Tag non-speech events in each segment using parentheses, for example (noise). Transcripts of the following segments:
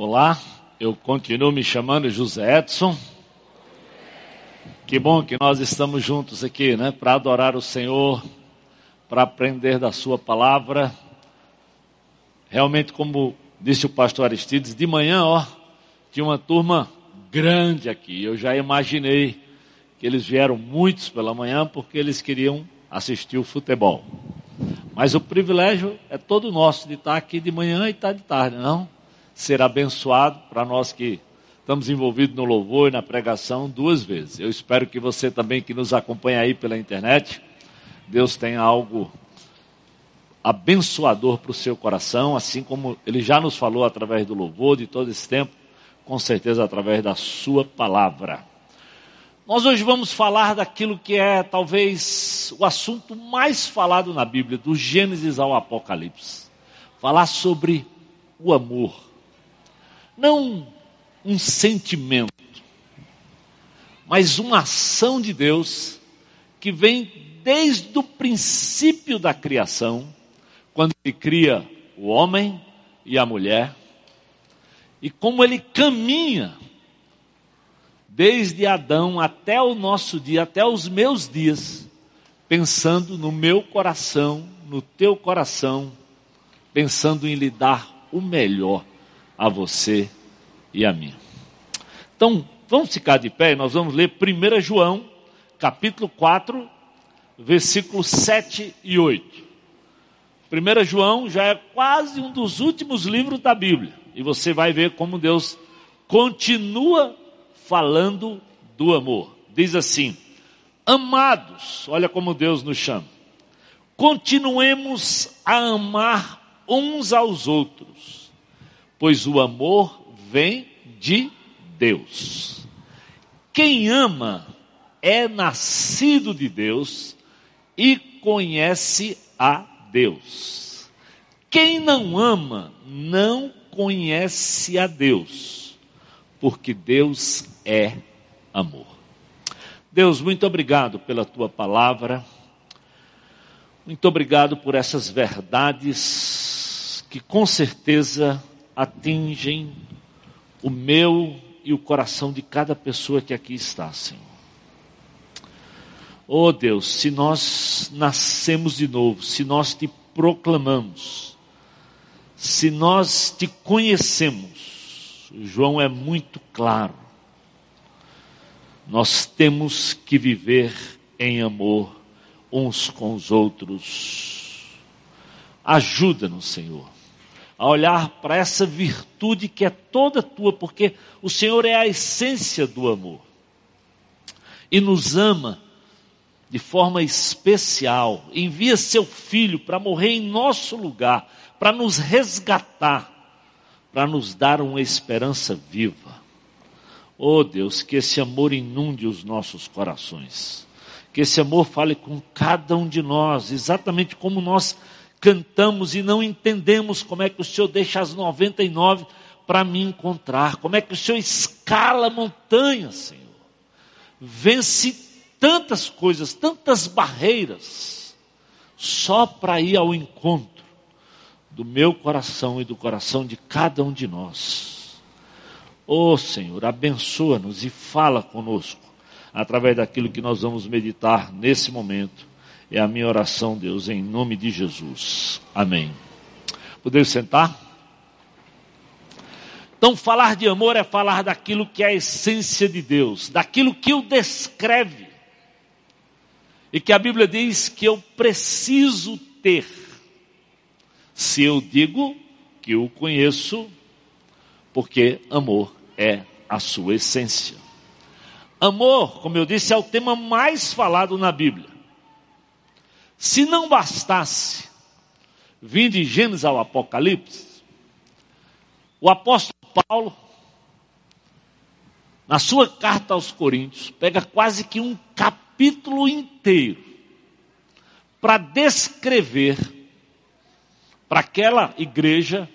Olá, eu continuo me chamando José Edson. Que bom que nós estamos juntos aqui, né? Para adorar o Senhor, para aprender da Sua palavra. Realmente, como disse o pastor Aristides, de manhã, ó, tinha uma turma grande aqui. Eu já imaginei que eles vieram muitos pela manhã porque eles queriam assistir o futebol. Mas o privilégio é todo nosso de estar aqui de manhã e estar de tarde, não? Ser abençoado para nós que estamos envolvidos no louvor e na pregação duas vezes. Eu espero que você também que nos acompanha aí pela internet, Deus tenha algo abençoador para o seu coração, assim como Ele já nos falou através do louvor de todo esse tempo, com certeza através da Sua palavra. Nós hoje vamos falar daquilo que é talvez o assunto mais falado na Bíblia, do Gênesis ao Apocalipse. Falar sobre o amor. Não um sentimento, mas uma ação de Deus que vem desde o princípio da criação, quando ele cria o homem e a mulher, e como ele caminha desde Adão até o nosso dia, até os meus dias, pensando no meu coração, no teu coração, pensando em lhe dar o melhor a você e a mim. Então, vamos ficar de pé e nós vamos ler 1 João, capítulo 4, versículos 7 e 8. 1 João já é quase um dos últimos livros da Bíblia. E você vai ver como Deus continua falando do amor. Diz assim: Amados, olha como Deus nos chama. Continuemos a amar uns aos outros, pois o amor vem de Deus. Quem ama é nascido de Deus e conhece a Deus. Quem não ama não conhece a Deus, porque Deus é amor. Deus, muito obrigado pela tua palavra. Muito obrigado por essas verdades que com certeza atingem o meu e o coração de cada pessoa que aqui está, Senhor. Oh Deus, se nós nascemos de novo, se nós te proclamamos, se nós te conhecemos, João é muito claro nós temos que viver em amor uns com os outros. Ajuda-nos, Senhor, a olhar para essa virtude que é toda tua, porque o Senhor é a essência do amor e nos ama de forma especial. Envia seu filho para morrer em nosso lugar, para nos resgatar, para nos dar uma esperança viva. Oh Deus, que esse amor inunde os nossos corações. Que esse amor fale com cada um de nós, exatamente como nós cantamos e não entendemos como é que o Senhor deixa as 99 para me encontrar. Como é que o Senhor escala montanhas, Senhor. Vence tantas coisas, tantas barreiras, só para ir ao encontro do meu coração e do coração de cada um de nós. Oh Senhor, abençoa-nos e fala conosco através daquilo que nós vamos meditar nesse momento. É a minha oração, Deus, em nome de Jesus. Amém. Podemos sentar? Então, falar de amor é falar daquilo que é a essência de Deus, daquilo que o descreve. E que a Bíblia diz que eu preciso ter. Se eu digo que o conheço, porque amor é a sua essência. Amor, como eu disse, é o tema mais falado na Bíblia. Se não bastasse vir de Gênesis ao Apocalipse, o apóstolo Paulo, na sua carta aos Coríntios, pega quase que um capítulo inteiro para descrever para aquela igreja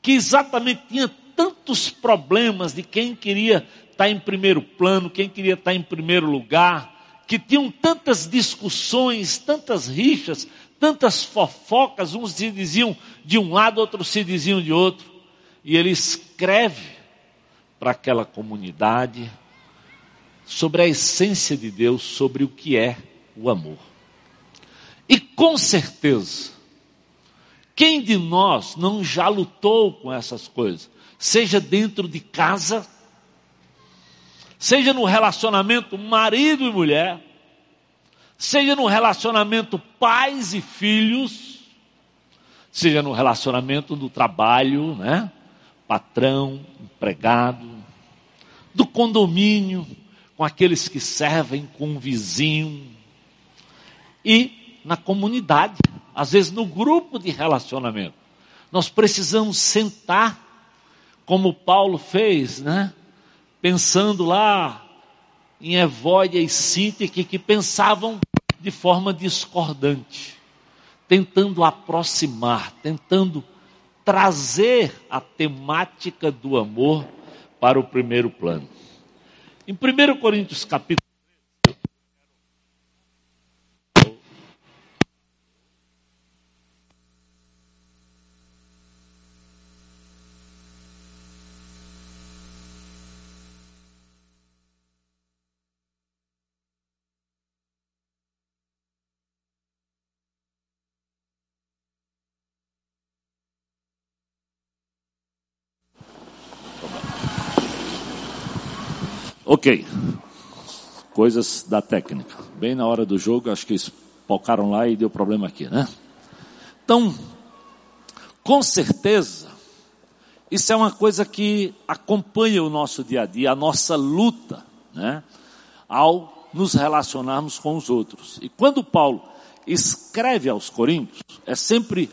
que exatamente tinha tantos problemas de quem queria estar em primeiro plano, quem queria estar em primeiro lugar, que tinham tantas discussões, tantas rixas, tantas fofocas, uns se diziam de um lado, outros se diziam de outro. e ele escreve para aquela comunidade sobre a essência de Deus, sobre o que é o amor. E com certeza, quem de nós não já lutou com essas coisas? Seja dentro de casa, seja no relacionamento marido e mulher, seja no relacionamento pais e filhos, seja no relacionamento do trabalho, né? Patrão, empregado, do condomínio, com aqueles que servem, com o vizinho e na comunidade, às vezes no grupo de relacionamento. Nós precisamos sentar, como Paulo fez, né? Pensando lá em Evódia e Sintique que pensavam de forma discordante, tentando aproximar, tentando trazer a temática do amor para o primeiro plano. Em 1 Coríntios capítulo Ok. Coisas da técnica. Bem na hora do jogo, acho que focaram lá e deu problema aqui, né? Então, com certeza, isso é uma coisa que acompanha o nosso dia a dia, a nossa luta, né? Ao nos relacionarmos com os outros. E quando Paulo escreve aos Coríntios, é sempre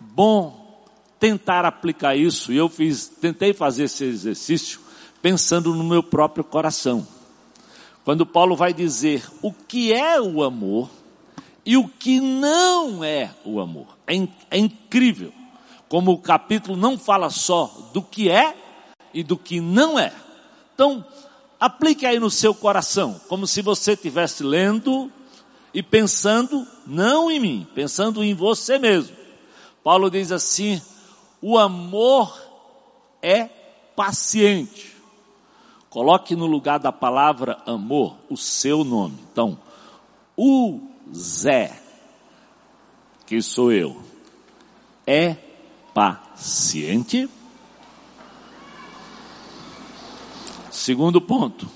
bom tentar aplicar isso. E eu fiz, tentei fazer esse exercício pensando no meu próprio coração. Quando Paulo vai dizer o que é o amor e o que não é o amor. É, é incrível como o capítulo não fala só do que é e do que não é. Então, aplique aí no seu coração, como se você estivesse lendo e pensando não em mim, pensando em você mesmo. Paulo diz assim: o amor é paciente. Coloque no lugar da palavra amor o seu nome. Então, o Zé, que sou eu, é paciente. Segundo ponto,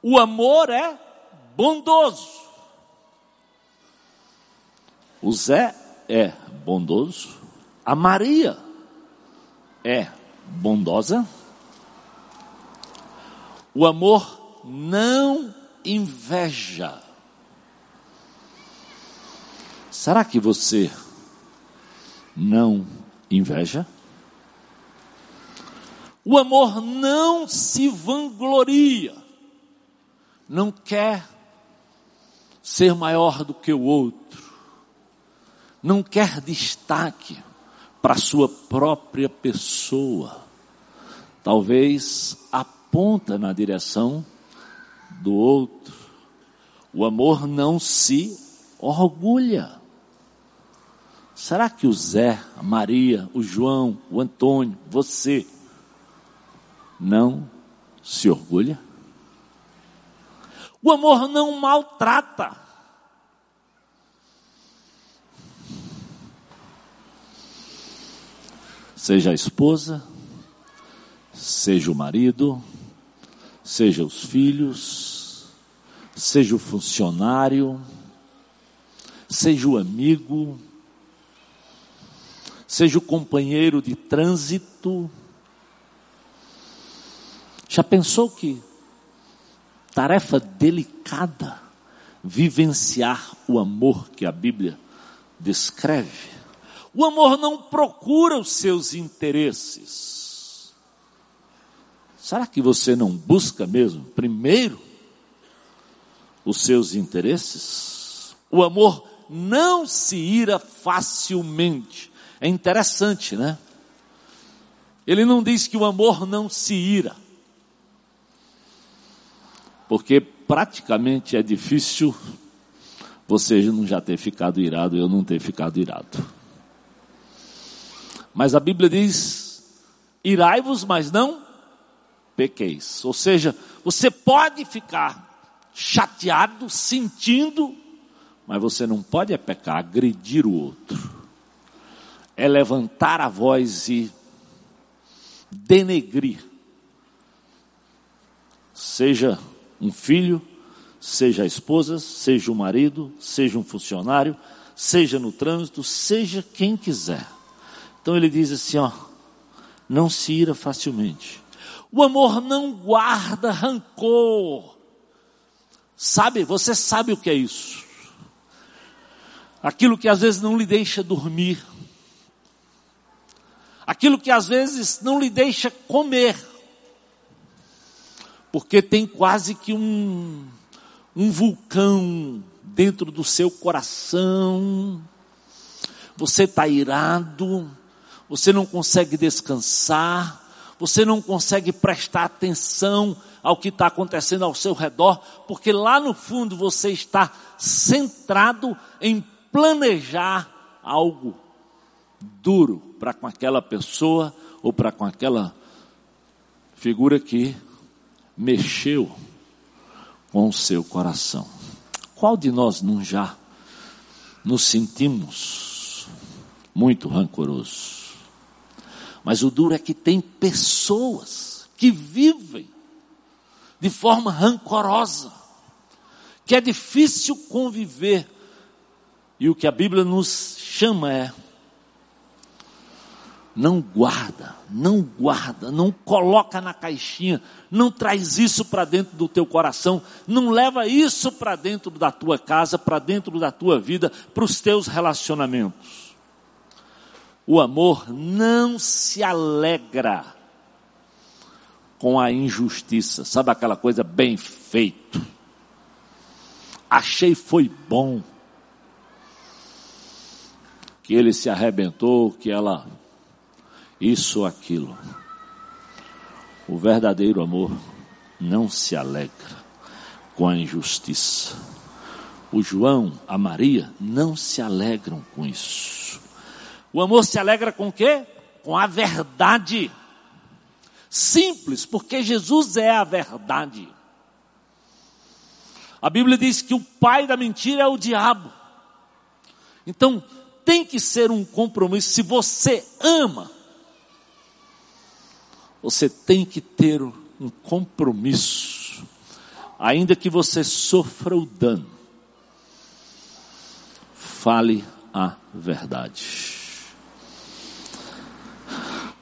o amor é bondoso. O Zé é bondoso. A Maria é bondosa. O amor não inveja. Será que você não inveja? O amor não se vangloria, não quer ser maior do que o outro, não quer destaque para sua própria pessoa. Talvez aponta na direção do outro. O amor não se orgulha. Será que o Zé, a Maria, o João, o Antônio, você não se orgulha? O amor não maltrata. Seja a esposa, seja o marido, seja os filhos, seja o funcionário, seja o amigo, seja o companheiro de trânsito. Já pensou que tarefa delicada vivenciar o amor que a Bíblia descreve? O amor não procura os seus interesses. Será que você não busca mesmo, primeiro, os seus interesses? O amor não se ira facilmente. É interessante, né? Ele não diz que o amor não se ira. Porque praticamente é difícil você não já ter ficado irado, eu não ter ficado irado. Mas a Bíblia diz Irai-vos, mas não pequeis. Ou seja, você pode ficar chateado, sentindo, mas você não pode é pecar, agredir o outro. É levantar a voz e denegrir. Seja um filho, seja a esposa, seja o marido, seja um funcionário, seja no trânsito, seja quem quiser. Então ele diz assim, ó, não se ira facilmente. O amor não guarda rancor. Sabe, você sabe o que é isso? Aquilo que às vezes não lhe deixa dormir. Aquilo que às vezes não lhe deixa comer. Porque tem quase que um, um vulcão dentro do seu coração. Você está irado, você não consegue descansar, você não consegue prestar atenção ao que está acontecendo ao seu redor, porque lá no fundo você está centrado em planejar algo duro para com aquela pessoa ou para com aquela figura que mexeu com o seu coração. Qual de nós não já nos sentimos muito rancorosos? Mas o duro é que tem pessoas que vivem de forma rancorosa, que é difícil conviver. E o que a Bíblia nos chama é não guarda, não guarda, não coloca na caixinha, não traz isso para dentro do teu coração, não leva isso para dentro da tua casa, para dentro da tua vida, para os teus relacionamentos. O amor não se alegra com a injustiça, sabe aquela coisa bem feito. Achei foi bom que ele se arrebentou, que ela isso ou aquilo. O verdadeiro amor não se alegra com a injustiça. O João, a Maria, não se alegram com isso. O amor se alegra com o quê? Com a verdade. Simples, porque Jesus é a verdade. A Bíblia diz que o pai da mentira é o diabo. Então, tem que ser um compromisso. Se você ama, você tem que ter um compromisso, ainda que você sofra o dano. Fale a verdade.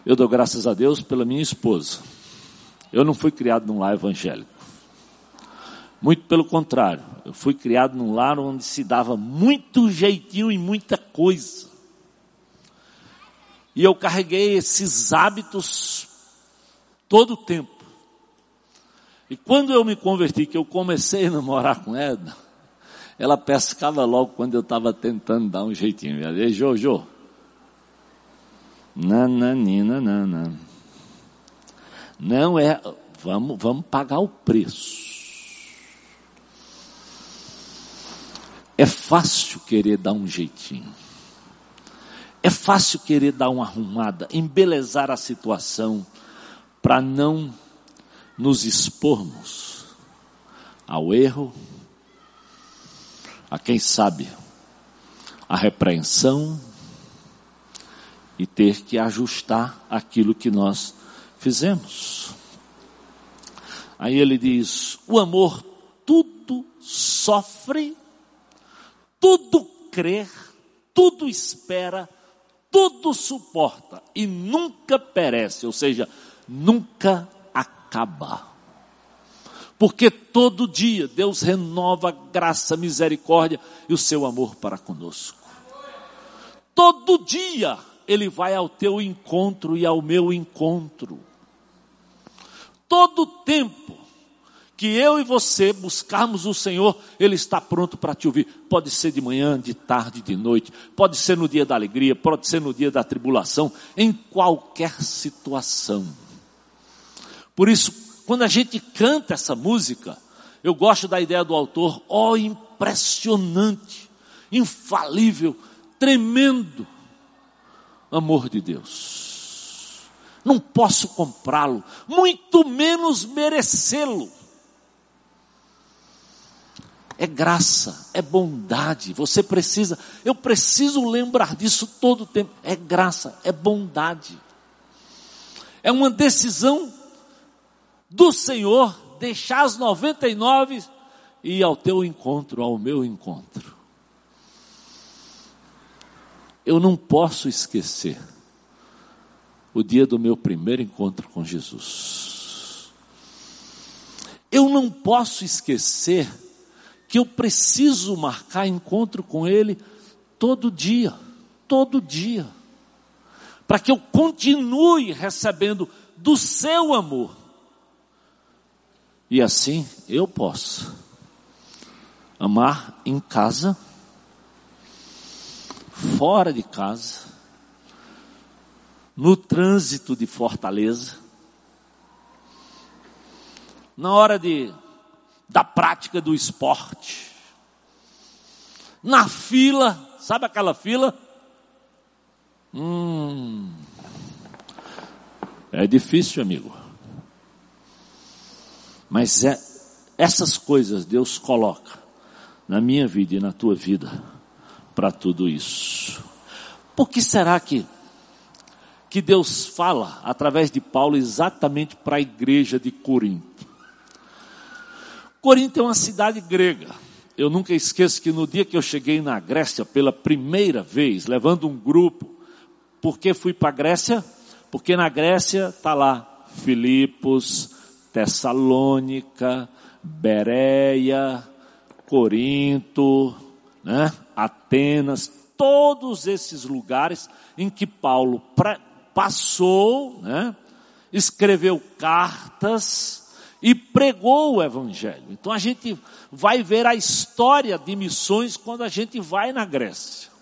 Eu dou graças a Deus pela minha esposa. Eu não fui criado num lar evangélico. Muito pelo contrário, eu fui criado num lar onde se dava muito jeitinho e muita coisa. E eu carreguei esses hábitos todo o tempo. E quando eu me converti, que eu comecei a namorar com Edna, ela pescava logo quando eu estava tentando dar um jeitinho. Ela dizia, Jojo, nananina, nanana. Não é, vamos, vamos pagar o preço. É fácil querer dar um jeitinho. É fácil querer dar uma arrumada, embelezar a situação, para não nos expormos ao erro, a quem sabe a repreensão e ter que ajustar aquilo que nós fizemos. Aí ele diz: o amor tudo sofre, tudo crê, tudo espera, tudo suporta e nunca perece, ou seja, nunca acaba. Porque todo dia Deus renova a graça, a misericórdia e o seu amor para conosco. Todo dia Ele vai ao teu encontro e ao meu encontro. Todo tempo que eu e você buscarmos o Senhor, Ele está pronto para te ouvir. Pode ser de manhã, de tarde, de noite, pode ser no dia da alegria, pode ser no dia da tribulação, em qualquer situação. Por isso, quando a gente canta essa música, eu gosto da ideia do autor, ó oh, impressionante, infalível, tremendo amor de Deus. não posso comprá-lo, muito menos merecê-lo. É graça, é bondade. Você precisa, eu preciso lembrar disso todo o tempo. É graça, é bondade. É uma decisão do Senhor deixar as 99 e ir ao teu encontro, ao meu encontro. Eu não posso esquecer o dia do meu primeiro encontro com Jesus. Eu não posso esquecer que eu preciso marcar encontro com Ele todo dia, todo dia, para que eu continue recebendo do seu amor. E assim eu posso amar em casa, fora de casa, no trânsito de Fortaleza, na hora de, da prática do esporte, na fila, sabe aquela fila? Hum, é difícil, amigo. Mas é, essas coisas Deus coloca na minha vida e na tua vida para tudo isso. Por que será que que Deus fala através de Paulo exatamente para a igreja de Corinto. Corinto é uma cidade grega. Eu nunca esqueço que no dia que eu cheguei na Grécia pela primeira vez, levando um grupo, por que fui para a Grécia? Porque na Grécia está lá Filipos, Tessalônica, Bereia, Corinto, né? Atenas, todos esses lugares em que Paulo passou, né, escreveu cartas e pregou o Evangelho. Então a gente vai ver a história de missões quando a gente vai na Grécia.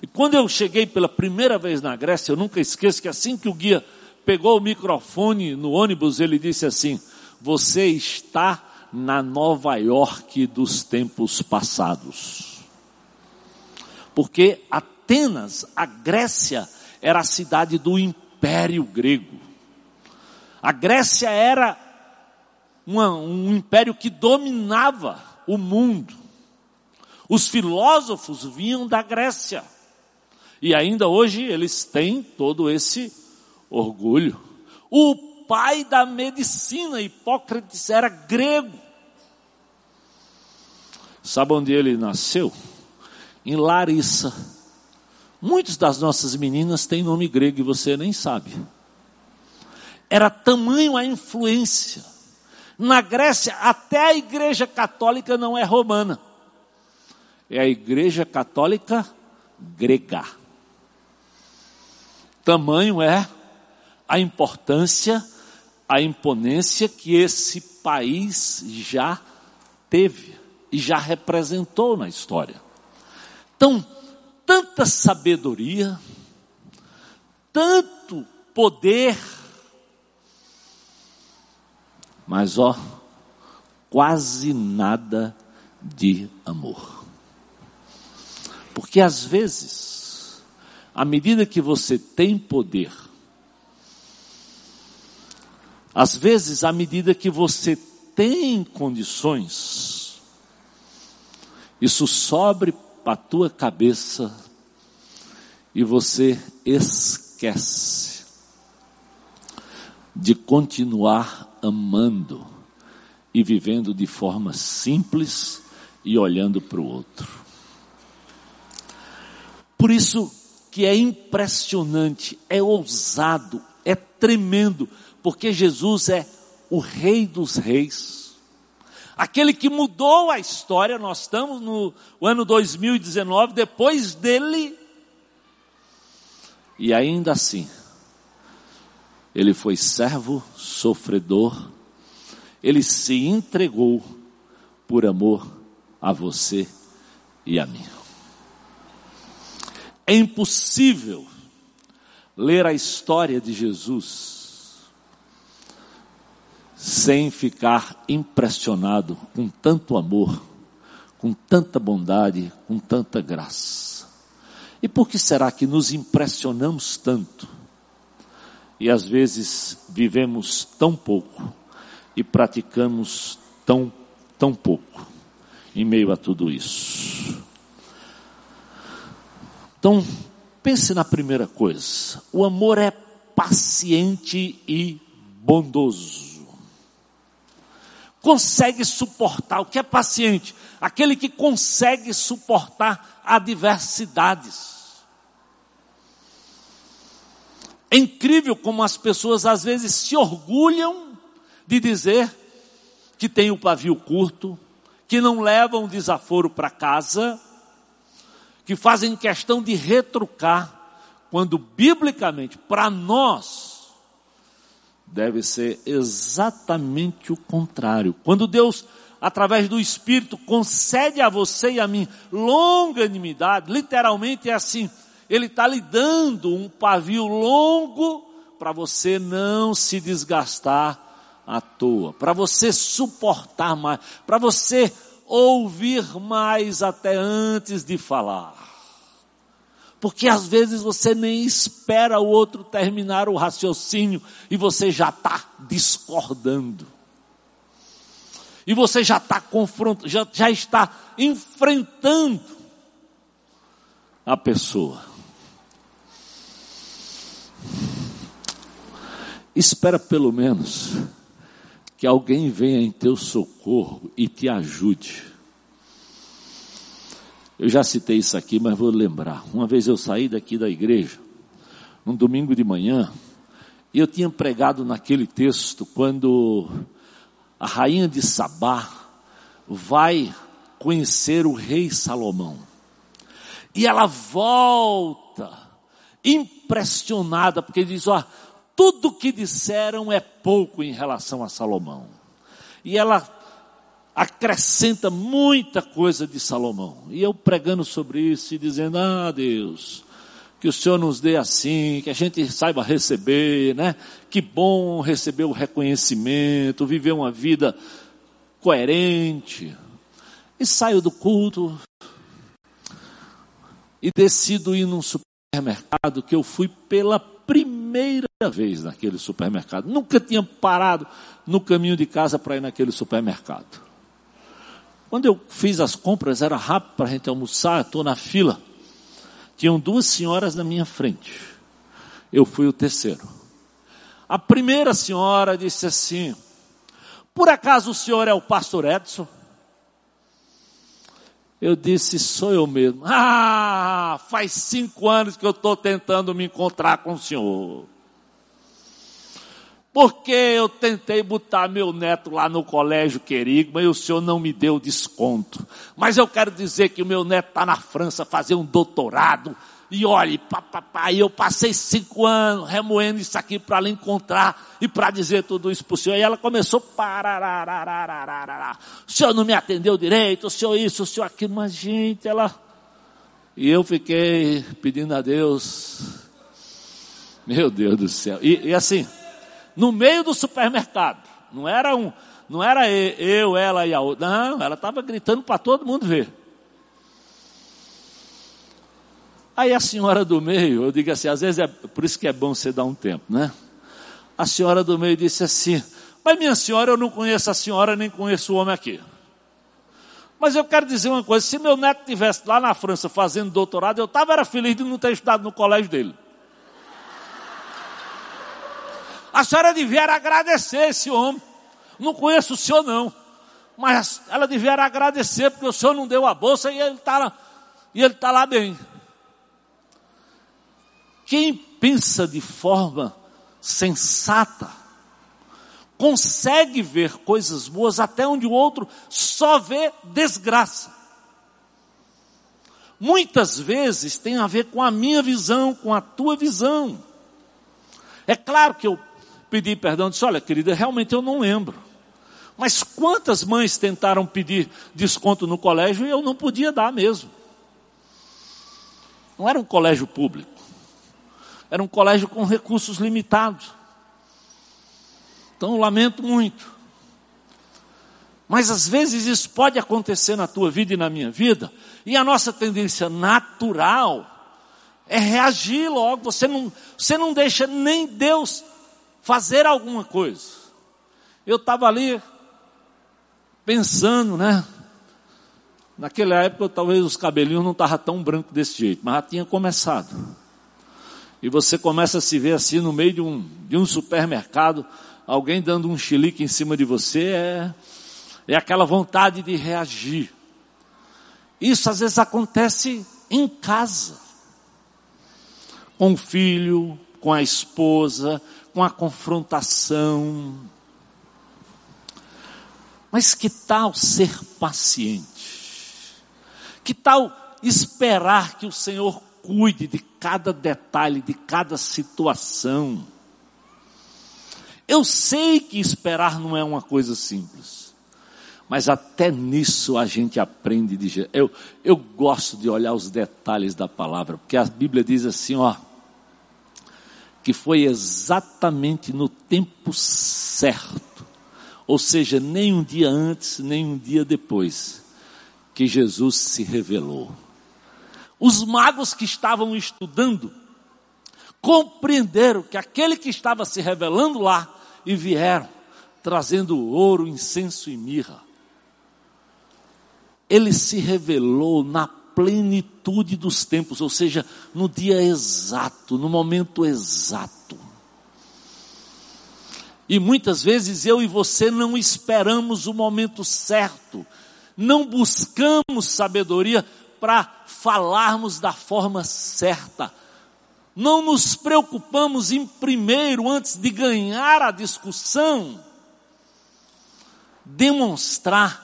E quando eu cheguei pela primeira vez na Grécia, eu nunca esqueço que assim que o guia pegou o microfone no ônibus, ele disse assim: Você está na Nova York dos tempos passados. Porque Atenas, a Grécia, era a cidade do Império Grego. A Grécia era uma, um império que dominava o mundo. Os filósofos vinham da Grécia. E ainda hoje eles têm todo esse orgulho. O pai da medicina, Hipócrates, era grego. Sabe onde ele nasceu? Em Larissa Muitas das nossas meninas têm nome grego e você nem sabe. Era tamanho a influência. Na Grécia, até a igreja católica não é romana. É a igreja católica grega. Tamanho é a importância, a imponência que esse país já teve e já representou na história. Então, tanta sabedoria, tanto poder, mas ó, quase nada de amor. Porque às vezes, à medida que você tem poder, às vezes, à medida que você tem condições, isso sobre a tua cabeça e você esquece de continuar amando e vivendo de forma simples e olhando para o outro. Por isso que é impressionante, é ousado, é tremendo, porque Jesus é o Rei dos Reis aquele que mudou a história, nós estamos no ano 2019, depois dele, e ainda assim, ele foi servo, sofredor, ele se entregou por amor a você e a mim. É impossível ler a história de Jesus sem ficar impressionado com tanto amor, com tanta bondade, com tanta graça. E por que será que nos impressionamos tanto? E às vezes vivemos tão pouco e praticamos tão, tão pouco em meio a tudo isso. Então, pense na primeira coisa: o amor é paciente e bondoso. Consegue suportar, o que é paciente? Aquele que consegue suportar adversidades. É incrível como as pessoas às vezes se orgulham de dizer que tem o pavio curto, que não levam desaforo para casa, que fazem questão de retrucar, quando biblicamente, para nós, deve ser exatamente o contrário. Quando Deus, através do Espírito, concede a você e a mim longanimidade, literalmente é assim, Ele está lhe dando um pavio longo para você não se desgastar à toa, para você suportar mais, para você ouvir mais até antes de falar. Porque às vezes você nem espera o outro terminar o raciocínio e você já está discordando. E você já está confrontando, já, já está enfrentando a pessoa. Espera pelo menos que alguém venha em teu socorro e te ajude. Eu já citei isso aqui, mas vou lembrar. Uma vez eu saí daqui da igreja, num domingo de manhã, e eu tinha pregado naquele texto quando a rainha de Sabá vai conhecer o rei Salomão. E ela volta impressionada, porque diz: Ó, tudo que disseram é pouco em relação a Salomão. E ela acrescenta muita coisa de Salomão. E eu pregando sobre isso e dizendo: Ah, Deus, que o Senhor nos dê assim, que a gente saiba receber, né? Que bom receber o reconhecimento, viver uma vida coerente. E saio do culto e decido ir num supermercado que eu fui pela primeira vez naquele supermercado. Nunca tinha parado no caminho de casa para ir naquele supermercado. Quando eu fiz as compras, era rápido para a gente almoçar, estou na fila. Tinham duas senhoras na minha frente. Eu fui o terceiro. A primeira senhora disse assim: Por acaso o senhor é o pastor Edson? Eu disse, sou eu mesmo. Ah, faz cinco anos que eu estou tentando me encontrar com o senhor. Porque eu tentei botar meu neto lá no colégio Querigma e o senhor não me deu desconto. Mas eu quero dizer que o meu neto está na França fazer um doutorado e olhe, papai, eu passei cinco anos remoendo isso aqui para lhe encontrar e para dizer tudo isso para o senhor. E ela começou, parararararararará. o senhor não me atendeu direito, o senhor isso, o senhor aquilo, mas gente, ela... E eu fiquei pedindo a Deus, meu Deus do céu. E, e assim, no meio do supermercado, não era um, não era eu, ela e a outra, não, ela estava gritando para todo mundo ver. Aí a senhora do meio, eu digo assim, às vezes é por isso que é bom você dar um tempo, né? A senhora do meio disse assim: Mas minha senhora, eu não conheço a senhora, nem conheço o homem aqui. Mas eu quero dizer uma coisa: se meu neto estivesse lá na França fazendo doutorado, eu estava era feliz de não ter estudado no colégio dele. A senhora devia agradecer esse homem. Não conheço o senhor, não. Mas ela devia agradecer, porque o senhor não deu a bolsa e ele está lá, está lá bem. Quem pensa de forma sensata, consegue ver coisas boas até onde o outro só vê desgraça. Muitas vezes tem a ver com a minha visão, com a tua visão. É claro que eu pedi perdão, disse: Olha, querida, realmente eu não lembro. Mas quantas mães tentaram pedir desconto no colégio e eu não podia dar mesmo? Não era um colégio público. Era um colégio com recursos limitados. Então, lamento muito. Mas às vezes isso pode acontecer na tua vida e na minha vida, e a nossa tendência natural é reagir logo. Você não, você não deixa nem Deus fazer alguma coisa. Eu estava ali pensando, né? Naquela época, talvez os cabelinhos não estavam tão brancos desse jeito, mas já tinha começado. E você começa a se ver assim no meio de um, de um supermercado, alguém dando um chilique em cima de você, é, é aquela vontade de reagir. Isso às vezes acontece em casa, com o filho, com a esposa, com a confrontação. Mas que tal ser paciente? Que tal esperar que o Senhor cuide de cada detalhe, de cada situação? Eu sei que esperar não é uma coisa simples, mas até nisso a gente aprende de jeito. Eu, eu gosto de olhar os detalhes da palavra, porque a Bíblia diz assim, ó, que foi exatamente no tempo certo, ou seja, nem um dia antes, nem um dia depois que Jesus se revelou. Os magos que estavam estudando compreenderam que aquele que estava se revelando lá e vieram trazendo ouro, incenso e mirra. Ele se revelou na plenitude dos tempos, ou seja, no dia exato, no momento exato. E muitas vezes eu e você não esperamos o momento certo não buscamos sabedoria para falarmos da forma certa. Não nos preocupamos em primeiro, antes de ganhar a discussão, demonstrar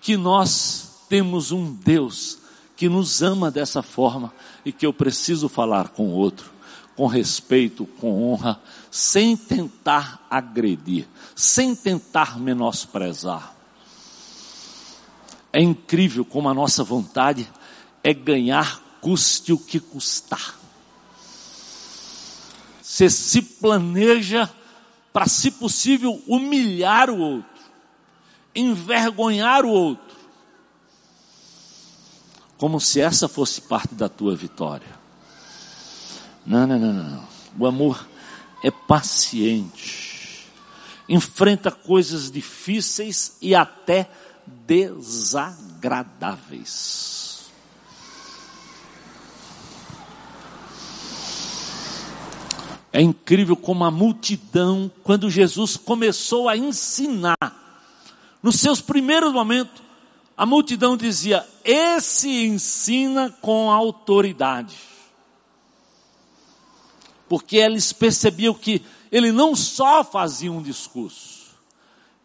que nós temos um Deus que nos ama dessa forma e que eu preciso falar com o outro, com respeito, com honra, sem tentar agredir, sem tentar menosprezar. É incrível como a nossa vontade é ganhar custe o que custar. Você se planeja para, se possível, humilhar o outro, envergonhar o outro, como se essa fosse parte da tua vitória. Não, não, não, não. O amor é paciente, enfrenta coisas difíceis e até desagradáveis. É incrível como a multidão, quando Jesus começou a ensinar, nos seus primeiros momentos, a multidão dizia: Esse ensina com autoridade. Porque eles percebiam que ele não só fazia um discurso,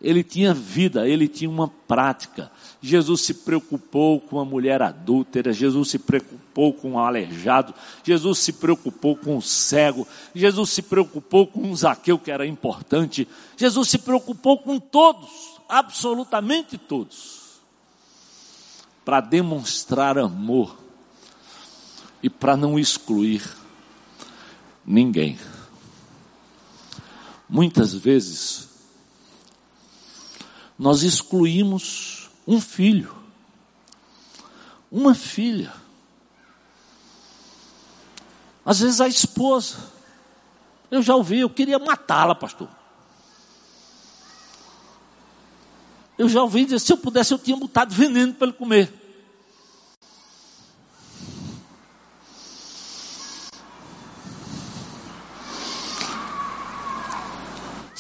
ele tinha vida, ele tinha uma prática. Jesus se preocupou com a mulher adúltera, Jesus se preocupou com o aleijado, Jesus se preocupou com o cego, Jesus se preocupou com o Zaqueu que era importante, Jesus se preocupou com todos, absolutamente todos, para demonstrar amor e para não excluir ninguém. Muitas vezes nós excluímos um filho, uma filha, às vezes a esposa. Eu já ouvi, eu queria matá-la, pastor. Eu já ouvi dizer, se eu pudesse, eu tinha botado veneno para ele comer.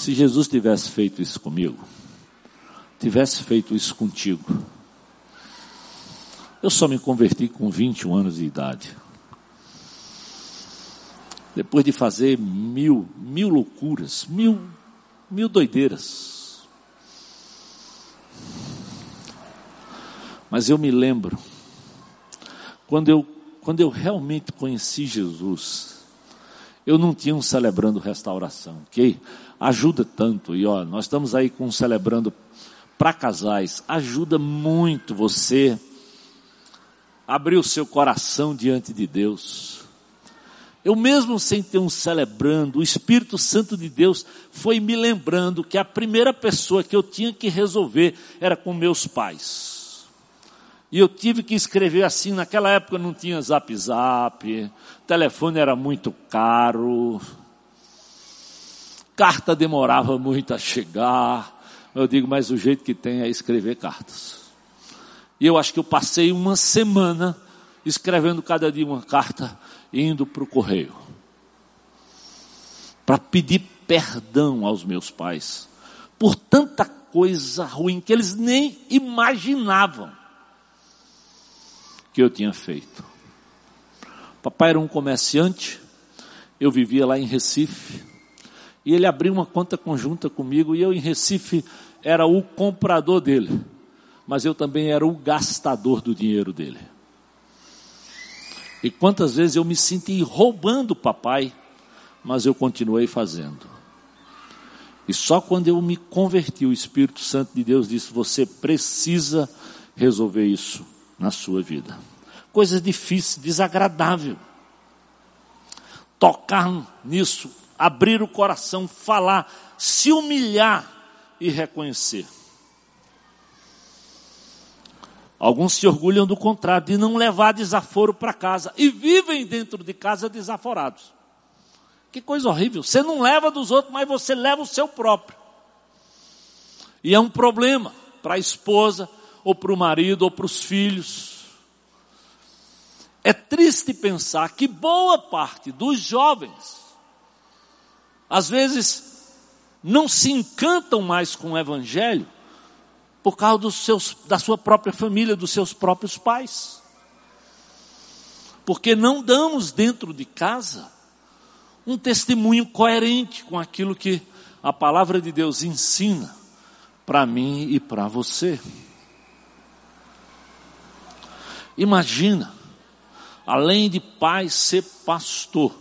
Se Jesus tivesse feito isso comigo, tivesse feito isso contigo. Eu só me converti com 21 anos de idade. Depois de fazer mil, mil loucuras, mil, mil doideiras. Mas eu me lembro, quando eu, quando eu realmente conheci Jesus, eu não tinha um celebrando restauração, ok? Ajuda tanto, e ó, nós estamos aí com um celebrando para casais, ajuda muito você abrir o seu coração diante de Deus. Eu mesmo sem ter um celebrando, o Espírito Santo de Deus foi me lembrando que a primeira pessoa que eu tinha que resolver era com meus pais. E eu tive que escrever assim, naquela época não tinha zap zap, telefone era muito caro. carta demorava muito a chegar. Eu digo, mas o jeito que tem é escrever cartas. E eu acho que eu passei uma semana escrevendo cada dia uma carta, indo para o correio. Para pedir perdão aos meus pais por tanta coisa ruim que eles nem imaginavam que eu tinha feito. Papai era um comerciante, eu vivia lá em Recife, e ele abriu uma conta conjunta comigo, e eu em Recife era o comprador dele, mas eu também era o gastador do dinheiro dele. E quantas vezes eu me senti roubando papai, mas eu continuei fazendo. E só quando eu me converti, o Espírito Santo de Deus disse: Você precisa resolver isso na sua vida. Coisa difícil, desagradável. Tocar nisso, abrir o coração, falar, se humilhar e reconhecer. Alguns se orgulham do contrário, de não levar desaforo para casa e vivem dentro de casa desaforados. Que coisa horrível. Você não leva dos outros, mas você leva o seu próprio. E é um problema para a esposa, ou para o marido, ou para os filhos. É triste pensar que boa parte dos jovens, às vezes, não se encantam mais com o Evangelho por causa dos seus, da sua própria família, dos seus próprios pais. Porque não damos dentro de casa um testemunho coerente com aquilo que a palavra de Deus ensina para mim e para você. Imagina, além de pai ser pastor,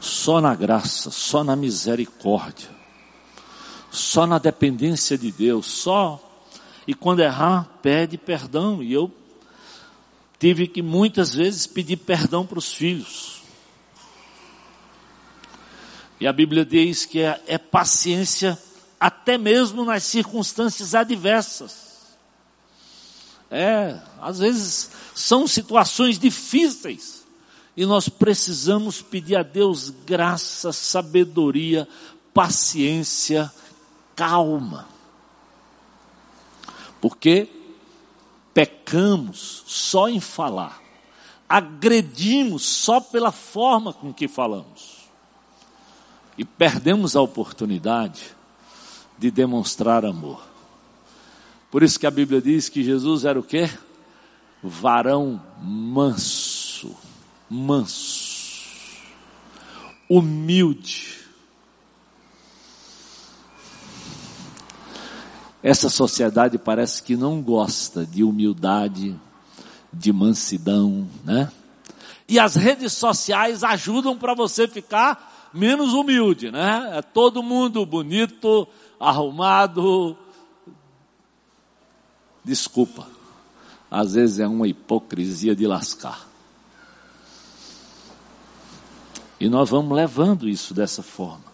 só na graça, só na misericórdia, só na dependência de Deus, só e quando errar, pede perdão. E eu tive que muitas vezes pedir perdão para os filhos. E a Bíblia diz que é, é paciência até mesmo nas circunstâncias adversas. É, às vezes são situações difíceis e nós precisamos pedir a Deus graça, sabedoria, paciência, calma. Porque pecamos só em falar, agredimos só pela forma com que falamos, e perdemos a oportunidade de demonstrar amor. Por isso que a Bíblia diz que Jesus era o quê? Varão manso, manso, humilde, Essa sociedade parece que não gosta de humildade, de mansidão, né? E as redes sociais ajudam para você ficar menos humilde, né? É todo mundo bonito, arrumado. Desculpa, às vezes é uma hipocrisia de lascar. E nós vamos levando isso dessa forma.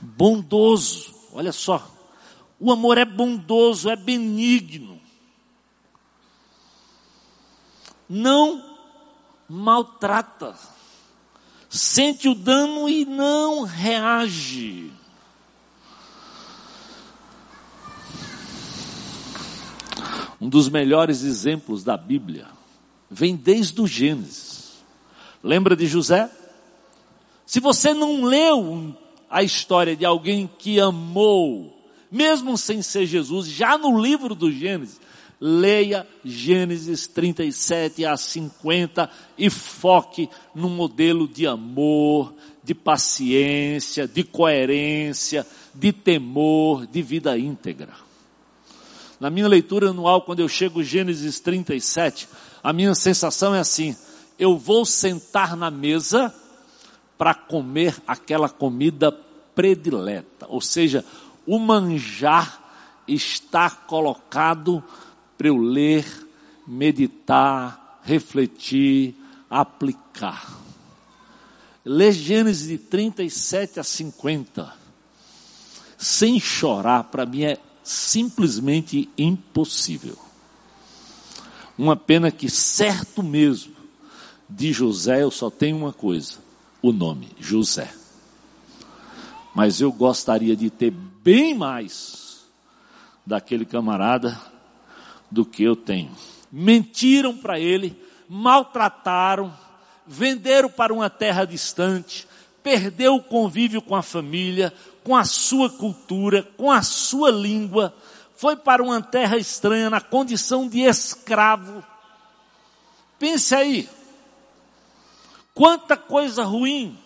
Bondoso, olha só, o amor é bondoso, é benigno. Não maltrata. Sente o dano e não reage. Um dos melhores exemplos da Bíblia vem desde o Gênesis. Lembra de José? Se você não leu a história de alguém que amou mesmo sem ser Jesus, já no livro do Gênesis, leia Gênesis 37 a 50 e foque no modelo de amor, de paciência, de coerência, de temor, de vida íntegra. Na minha leitura anual, quando eu chego Gênesis 37, a minha sensação é assim: eu vou sentar na mesa para comer aquela comida predileta, ou seja, o manjar está colocado para eu ler, meditar, refletir, aplicar. Ler Gênesis de 37 a 50, sem chorar, para mim é simplesmente impossível. Uma pena que certo mesmo de José eu só tenho uma coisa: o nome, José. Mas eu gostaria de ter bem mais daquele camarada do que eu tenho. Mentiram para ele, maltrataram, venderam para uma terra distante, perdeu o convívio com a família, com a sua cultura, com a sua língua, foi para uma terra estranha na condição de escravo. Pense aí, quanta coisa ruim.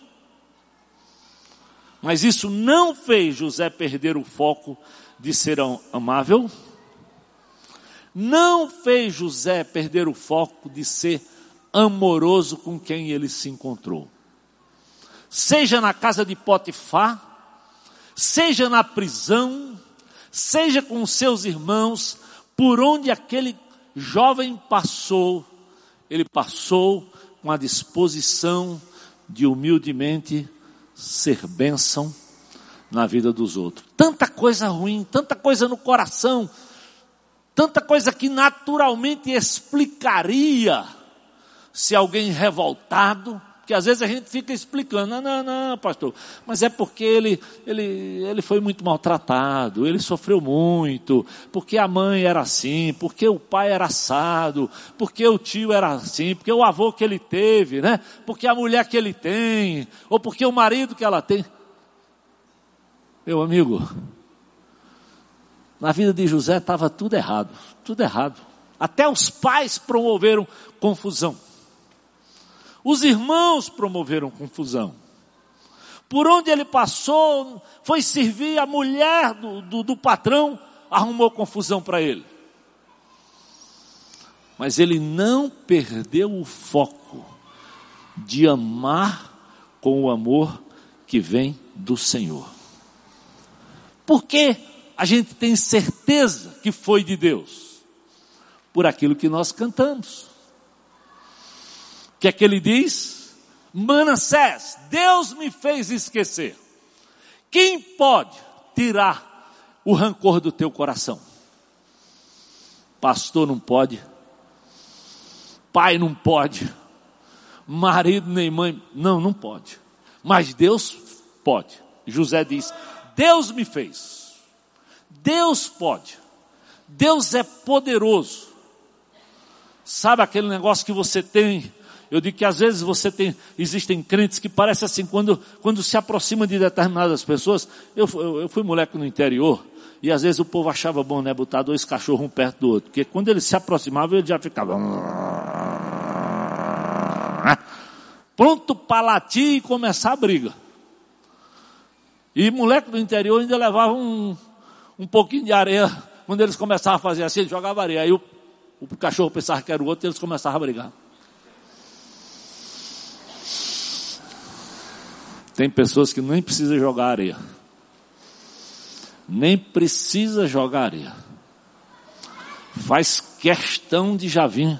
Mas isso não fez José perder o foco de ser amável, não fez José perder o foco de ser amoroso com quem ele se encontrou. Seja na casa de Potifar, seja na prisão, seja com seus irmãos, por onde aquele jovem passou, ele passou com a disposição de humildemente ser bênção na vida dos outros. Tanta coisa ruim, tanta coisa no coração, tanta coisa que naturalmente explicaria se alguém revoltado, porque às vezes a gente fica explicando, não, não, não, pastor, mas é porque ele, ele, ele foi muito maltratado, ele sofreu muito, porque a mãe era assim, porque o pai era assado, porque o tio era assim, porque o avô que ele teve, né? Porque a mulher que ele tem, ou porque o marido que ela tem. Meu amigo, na vida de José estava tudo errado, tudo errado. Até os pais promoveram confusão. Os irmãos promoveram confusão. Por onde ele passou, foi servir a mulher do, do, do patrão, arrumou confusão para ele. Mas ele não perdeu o foco de amar com o amor que vem do Senhor. Por que a gente tem certeza que foi de Deus? Por aquilo que nós cantamos que é que ele diz? Manassés, Deus me fez esquecer. Quem pode tirar o rancor do teu coração? Pastor não pode, pai não pode, marido nem mãe, não, não pode. Mas Deus pode. José diz: Deus me fez. Deus pode. Deus é poderoso. Sabe aquele negócio que você tem eu digo que às vezes você tem, existem crentes que parecem assim, quando, quando se aproxima de determinadas pessoas, eu, eu, eu fui moleque no interior, e às vezes o povo achava bom, né, botar dois cachorros um perto do outro, porque quando eles se aproximavam, ele já ficava pronto para latir e começar a briga. E moleque do interior ainda levava um, um pouquinho de areia, quando eles começavam a fazer assim, ele jogava areia, aí o, o cachorro pensava que era o outro e eles começavam a brigar. Tem pessoas que nem precisa jogar areia. Nem precisa jogar areia. Faz questão de já vir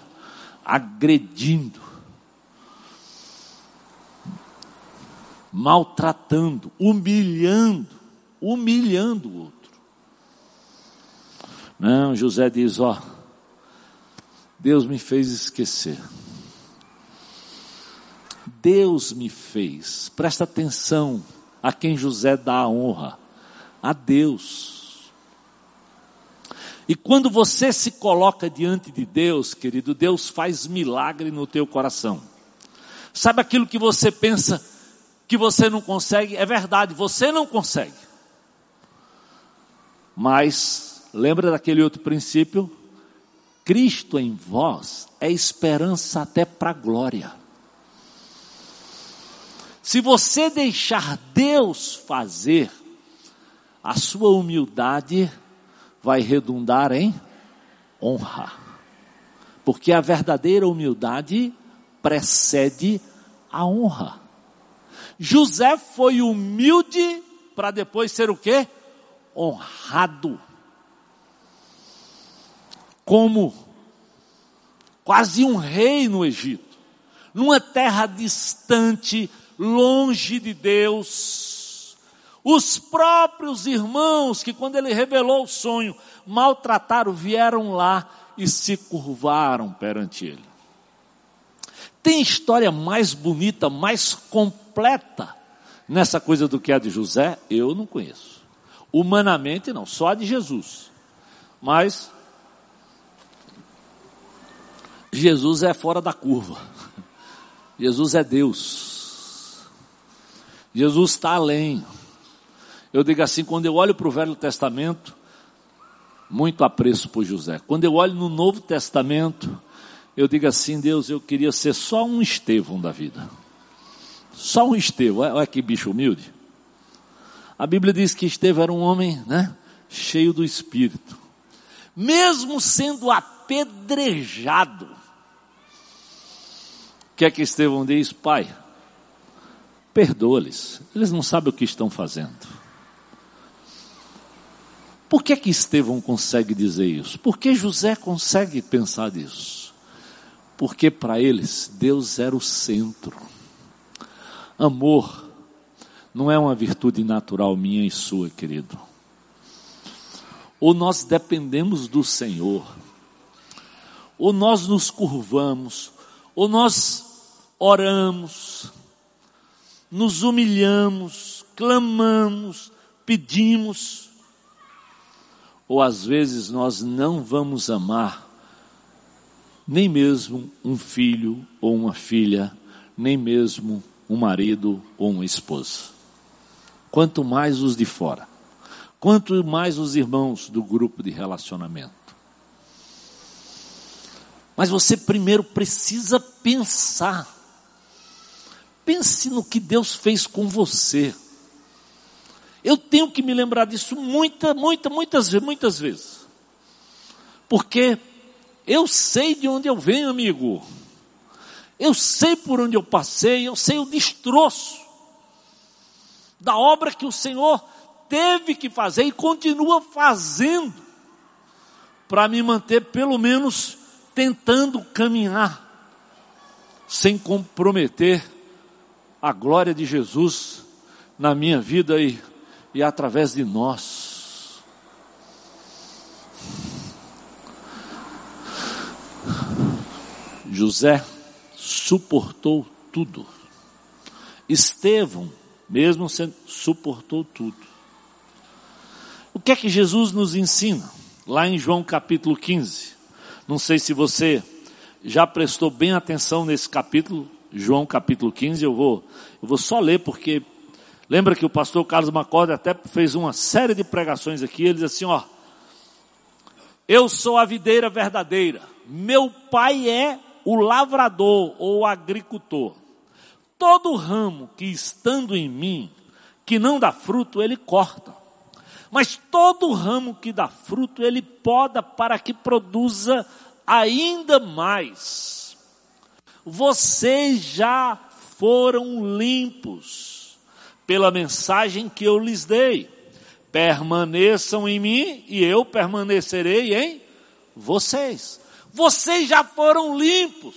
agredindo, maltratando, humilhando, humilhando o outro. Não, José diz, ó, Deus me fez esquecer. Deus me fez. Presta atenção a quem José dá a honra. A Deus. E quando você se coloca diante de Deus, querido, Deus faz milagre no teu coração. Sabe aquilo que você pensa que você não consegue? É verdade, você não consegue. Mas, lembra daquele outro princípio? Cristo em vós é esperança até para a glória. Se você deixar Deus fazer, a sua humildade vai redundar em honra. Porque a verdadeira humildade precede a honra. José foi humilde para depois ser o quê? Honrado. Como quase um rei no Egito, numa terra distante, longe de Deus. Os próprios irmãos que quando ele revelou o sonho, maltrataram, vieram lá e se curvaram perante ele. Tem história mais bonita, mais completa nessa coisa do que é de José, eu não conheço. Humanamente não, só a de Jesus. Mas Jesus é fora da curva. Jesus é Deus. Jesus está além. Eu digo assim, quando eu olho para o Velho Testamento, muito apreço por José. Quando eu olho no Novo Testamento, eu digo assim, Deus, eu queria ser só um Estevão da vida. Só um Estevão, olha que bicho humilde. A Bíblia diz que Estevão era um homem, né, cheio do Espírito. Mesmo sendo apedrejado. O que é que Estevão diz? Pai, perdoa-lhes. Eles não sabem o que estão fazendo. Por que que Estevão consegue dizer isso? Por que José consegue pensar nisso? Porque para eles Deus era o centro. Amor não é uma virtude natural minha e sua, querido. Ou nós dependemos do Senhor, ou nós nos curvamos, ou nós oramos, nos humilhamos, clamamos, pedimos, ou às vezes nós não vamos amar nem mesmo um filho ou uma filha, nem mesmo um marido ou uma esposa. Quanto mais os de fora, quanto mais os irmãos do grupo de relacionamento. Mas você primeiro precisa pensar. Pense no que Deus fez com você. Eu tenho que me lembrar disso muitas, muitas, muitas, muitas vezes. Porque eu sei de onde eu venho, amigo. Eu sei por onde eu passei, eu sei o destroço da obra que o Senhor teve que fazer e continua fazendo para me manter pelo menos tentando caminhar sem comprometer a glória de Jesus na minha vida e e através de nós. José suportou tudo. Estevão, mesmo sendo, suportou tudo. O que é que Jesus nos ensina? Lá em João capítulo 15. Não sei se você já prestou bem atenção nesse capítulo, João capítulo 15, eu vou, eu vou só ler porque Lembra que o pastor Carlos Macorda até fez uma série de pregações aqui, ele diz assim, ó, eu sou a videira verdadeira, meu pai é o lavrador ou agricultor. Todo ramo que estando em mim, que não dá fruto, ele corta. Mas todo ramo que dá fruto, ele poda para que produza ainda mais. Vocês já foram limpos pela mensagem que eu lhes dei. Permaneçam em mim e eu permanecerei em vocês. Vocês já foram limpos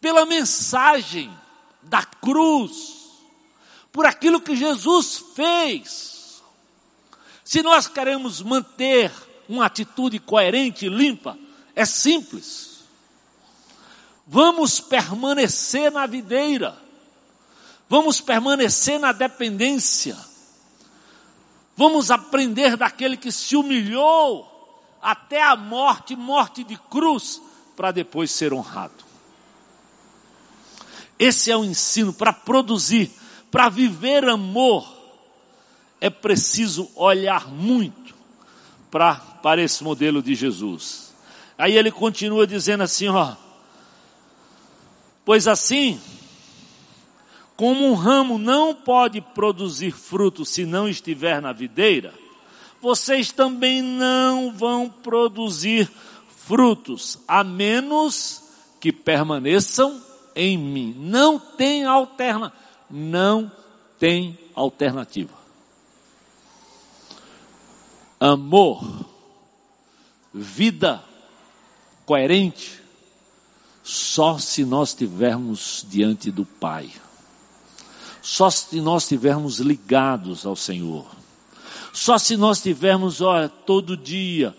pela mensagem da cruz, por aquilo que Jesus fez. Se nós queremos manter uma atitude coerente e limpa, é simples. Vamos permanecer na videira. Vamos permanecer na dependência. Vamos aprender daquele que se humilhou até a morte, morte de cruz, para depois ser honrado. Esse é o ensino para produzir, para viver amor. É preciso olhar muito para, para esse modelo de Jesus. Aí ele continua dizendo assim, ó. Pois assim, como um ramo não pode produzir fruto se não estiver na videira, vocês também não vão produzir frutos, a menos que permaneçam em mim. Não tem alterna, não tem alternativa. Amor, vida coerente, só se nós estivermos diante do Pai. Só se nós estivermos ligados ao Senhor. Só se nós estivermos, olha, todo dia,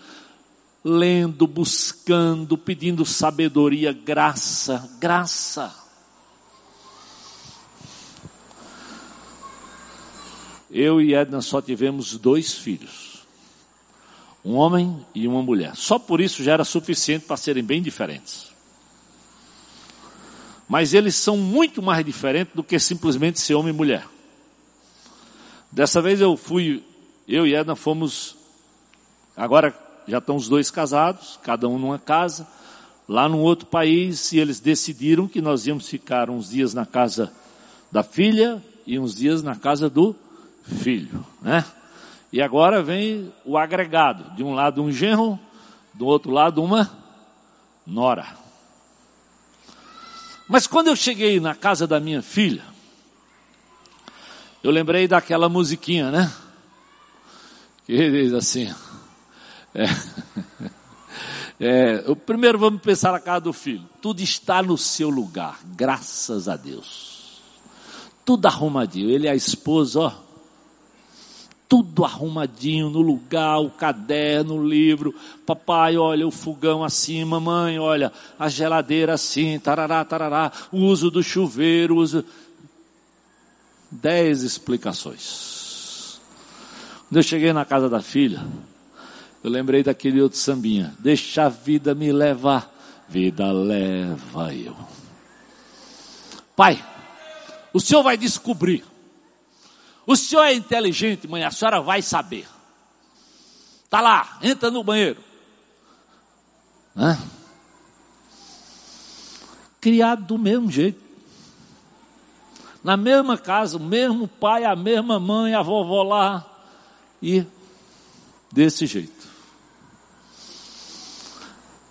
lendo, buscando, pedindo sabedoria, graça, graça. eu e Edna só tivemos dois filhos. Um homem e uma mulher. Só por isso já era suficiente para serem bem diferentes. Mas eles são muito mais diferentes do que simplesmente ser homem e mulher. Dessa vez eu fui, eu e Edna fomos, agora já estão os dois casados, cada um numa casa, lá num outro país, e eles decidiram que nós íamos ficar uns dias na casa da filha e uns dias na casa do filho, né? E agora vem o agregado, de um lado um genro, do outro lado uma nora. Mas quando eu cheguei na casa da minha filha, eu lembrei daquela musiquinha, né? Que diz assim, é, (laughs) é, o primeiro vamos pensar na casa do filho. Tudo está no seu lugar, graças a Deus. Tudo arrumadinho. Ele é a esposa, ó. Tudo arrumadinho no lugar, o caderno, o livro. Papai, olha o fogão assim, mamãe, olha a geladeira assim, tarará, tarará. O uso do chuveiro, uso. Dez explicações. Quando eu cheguei na casa da filha, eu lembrei daquele outro sambinha. Deixa a vida me levar, vida leva eu. Pai, o senhor vai descobrir. O senhor é inteligente, mãe, a senhora vai saber. Tá lá, entra no banheiro. Hã? Criado do mesmo jeito. Na mesma casa, o mesmo pai, a mesma mãe, a vovó lá. E desse jeito.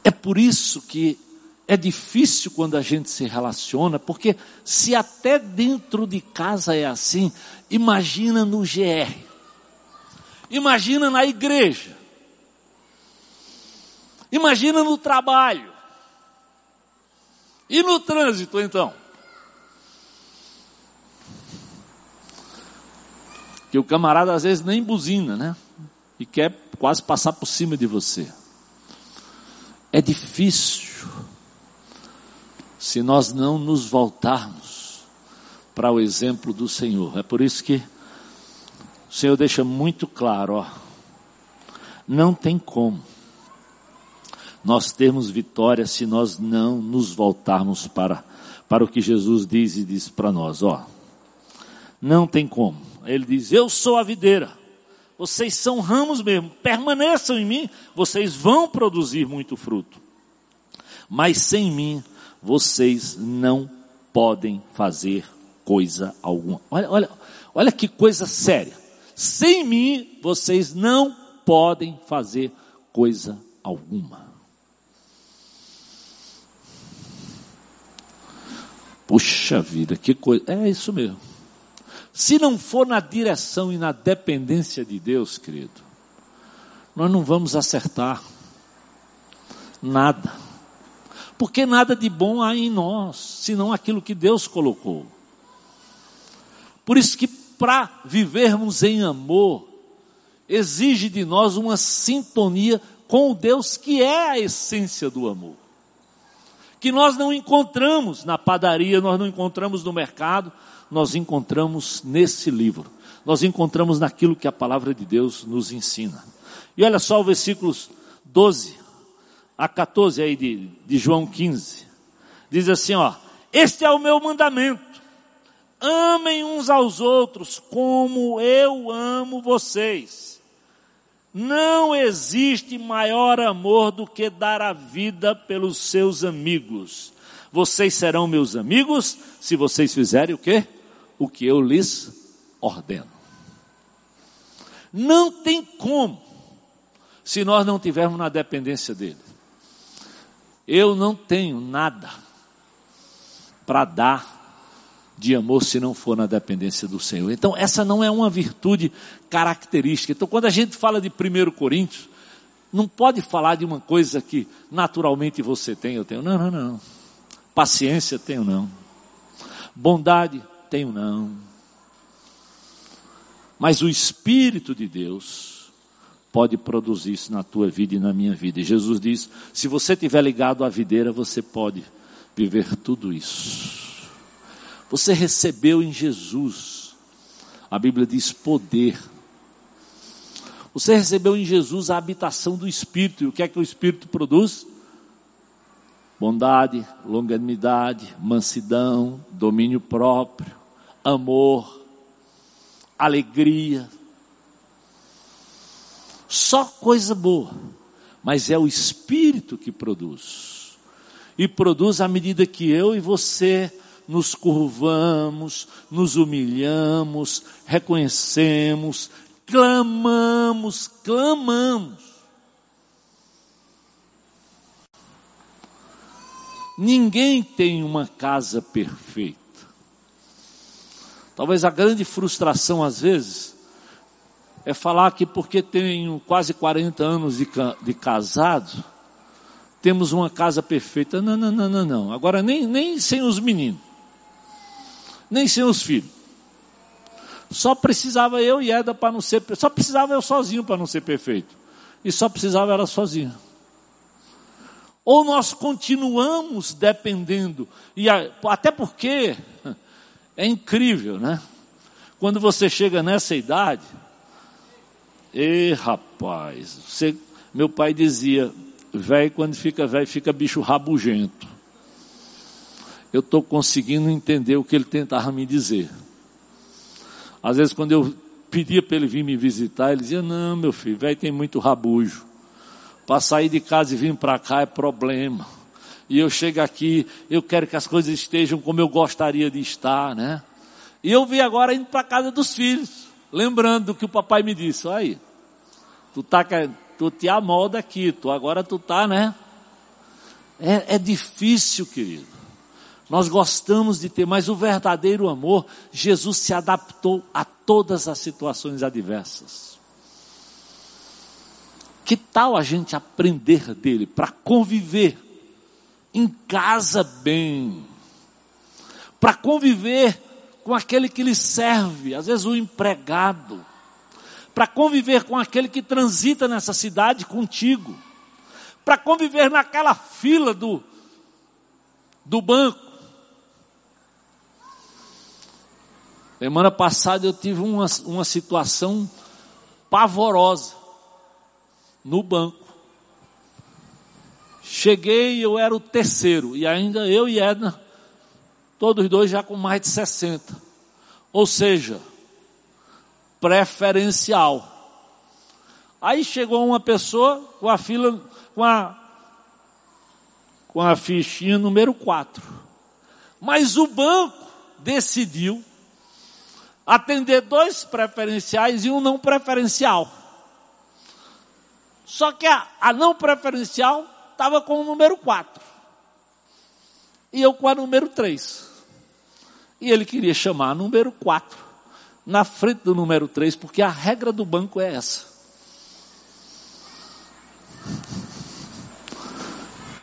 É por isso que é difícil quando a gente se relaciona, porque se até dentro de casa é assim, imagina no GR, imagina na igreja, imagina no trabalho, e no trânsito então? Que o camarada às vezes nem buzina, né? E quer quase passar por cima de você. É difícil se nós não nos voltarmos para o exemplo do Senhor. É por isso que o Senhor deixa muito claro, ó, não tem como nós termos vitória se nós não nos voltarmos para, para o que Jesus diz e diz para nós, ó. Não tem como. Ele diz: Eu sou a videira vocês são ramos mesmo, permaneçam em mim, vocês vão produzir muito fruto. Mas sem mim, vocês não podem fazer coisa alguma. Olha, olha, olha que coisa séria. Sem mim, vocês não podem fazer coisa alguma. Puxa vida, que coisa. É isso mesmo. Se não for na direção e na dependência de Deus, querido, nós não vamos acertar nada. Porque nada de bom há em nós, senão aquilo que Deus colocou. Por isso que para vivermos em amor, exige de nós uma sintonia com o Deus que é a essência do amor. Que nós não encontramos na padaria, nós não encontramos no mercado, nós encontramos nesse livro. Nós encontramos naquilo que a palavra de Deus nos ensina. E olha só o versículos 12 a 14 aí de, de João 15. Diz assim, ó: Este é o meu mandamento. Amem uns aos outros como eu amo vocês. Não existe maior amor do que dar a vida pelos seus amigos. Vocês serão meus amigos se vocês fizerem o quê? O que eu lhes ordeno. Não tem como, se nós não tivermos na dependência dele. Eu não tenho nada para dar de amor se não for na dependência do Senhor. Então, essa não é uma virtude característica. Então, quando a gente fala de 1 Coríntios, não pode falar de uma coisa que naturalmente você tem, eu tenho. Não, não, não. Paciência tenho não. Bondade tenho não. Mas o Espírito de Deus pode produzir isso na tua vida e na minha vida. E Jesus diz: se você estiver ligado à videira, você pode viver tudo isso. Você recebeu em Jesus A Bíblia diz poder. Você recebeu em Jesus a habitação do Espírito. E o que é que o Espírito produz? Bondade, longanimidade, mansidão, domínio próprio, amor, alegria. Só coisa boa. Mas é o Espírito que produz. E produz à medida que eu e você nos curvamos, nos humilhamos, reconhecemos, clamamos, clamamos. Ninguém tem uma casa perfeita. Talvez a grande frustração às vezes é falar que porque tenho quase 40 anos de, de casado, temos uma casa perfeita. Não, não, não, não, não. Agora nem, nem sem os meninos, nem sem os filhos. Só precisava eu e Eda para não ser, só precisava eu sozinho para não ser perfeito. E só precisava ela sozinha. Ou nós continuamos dependendo, e até porque (laughs) é incrível, né? Quando você chega nessa idade, e rapaz, você, meu pai dizia, velho quando fica velho fica bicho rabugento. Eu estou conseguindo entender o que ele tentava me dizer. Às vezes quando eu pedia para ele vir me visitar, ele dizia, não meu filho, velho tem muito rabujo. Para sair de casa e vir para cá é problema. E eu chego aqui, eu quero que as coisas estejam como eu gostaria de estar, né? E eu vi agora indo para a casa dos filhos, lembrando do que o papai me disse. Olha aí, tu, tá, tu te amolda aqui, tu agora tu tá, né? É, é difícil, querido. Nós gostamos de ter, mas o verdadeiro amor, Jesus se adaptou a todas as situações adversas. Que tal a gente aprender dele para conviver em casa bem, para conviver com aquele que lhe serve, às vezes o empregado, para conviver com aquele que transita nessa cidade contigo, para conviver naquela fila do, do banco. Semana passada eu tive uma, uma situação pavorosa no banco. Cheguei eu era o terceiro, e ainda eu e Edna, todos dois já com mais de 60. Ou seja, preferencial. Aí chegou uma pessoa com a fila, com a, com a fichinha número 4. Mas o banco decidiu atender dois preferenciais e um não preferencial. Só que a, a não preferencial estava com o número 4. E eu com a número 3. E ele queria chamar número 4 na frente do número 3, porque a regra do banco é essa.